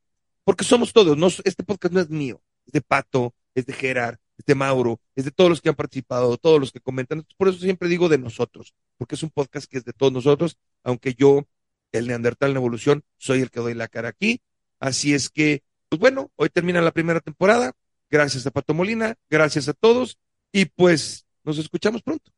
porque somos todos. No, este podcast no es mío, es de Pato, es de Gerard, es de Mauro, es de todos los que han participado, todos los que comentan. Por eso siempre digo de nosotros, porque es un podcast que es de todos nosotros, aunque yo, el Neandertal en Evolución, soy el que doy la cara aquí. Así es que, pues bueno, hoy termina la primera temporada. Gracias a Pato Molina, gracias a todos y pues nos escuchamos pronto.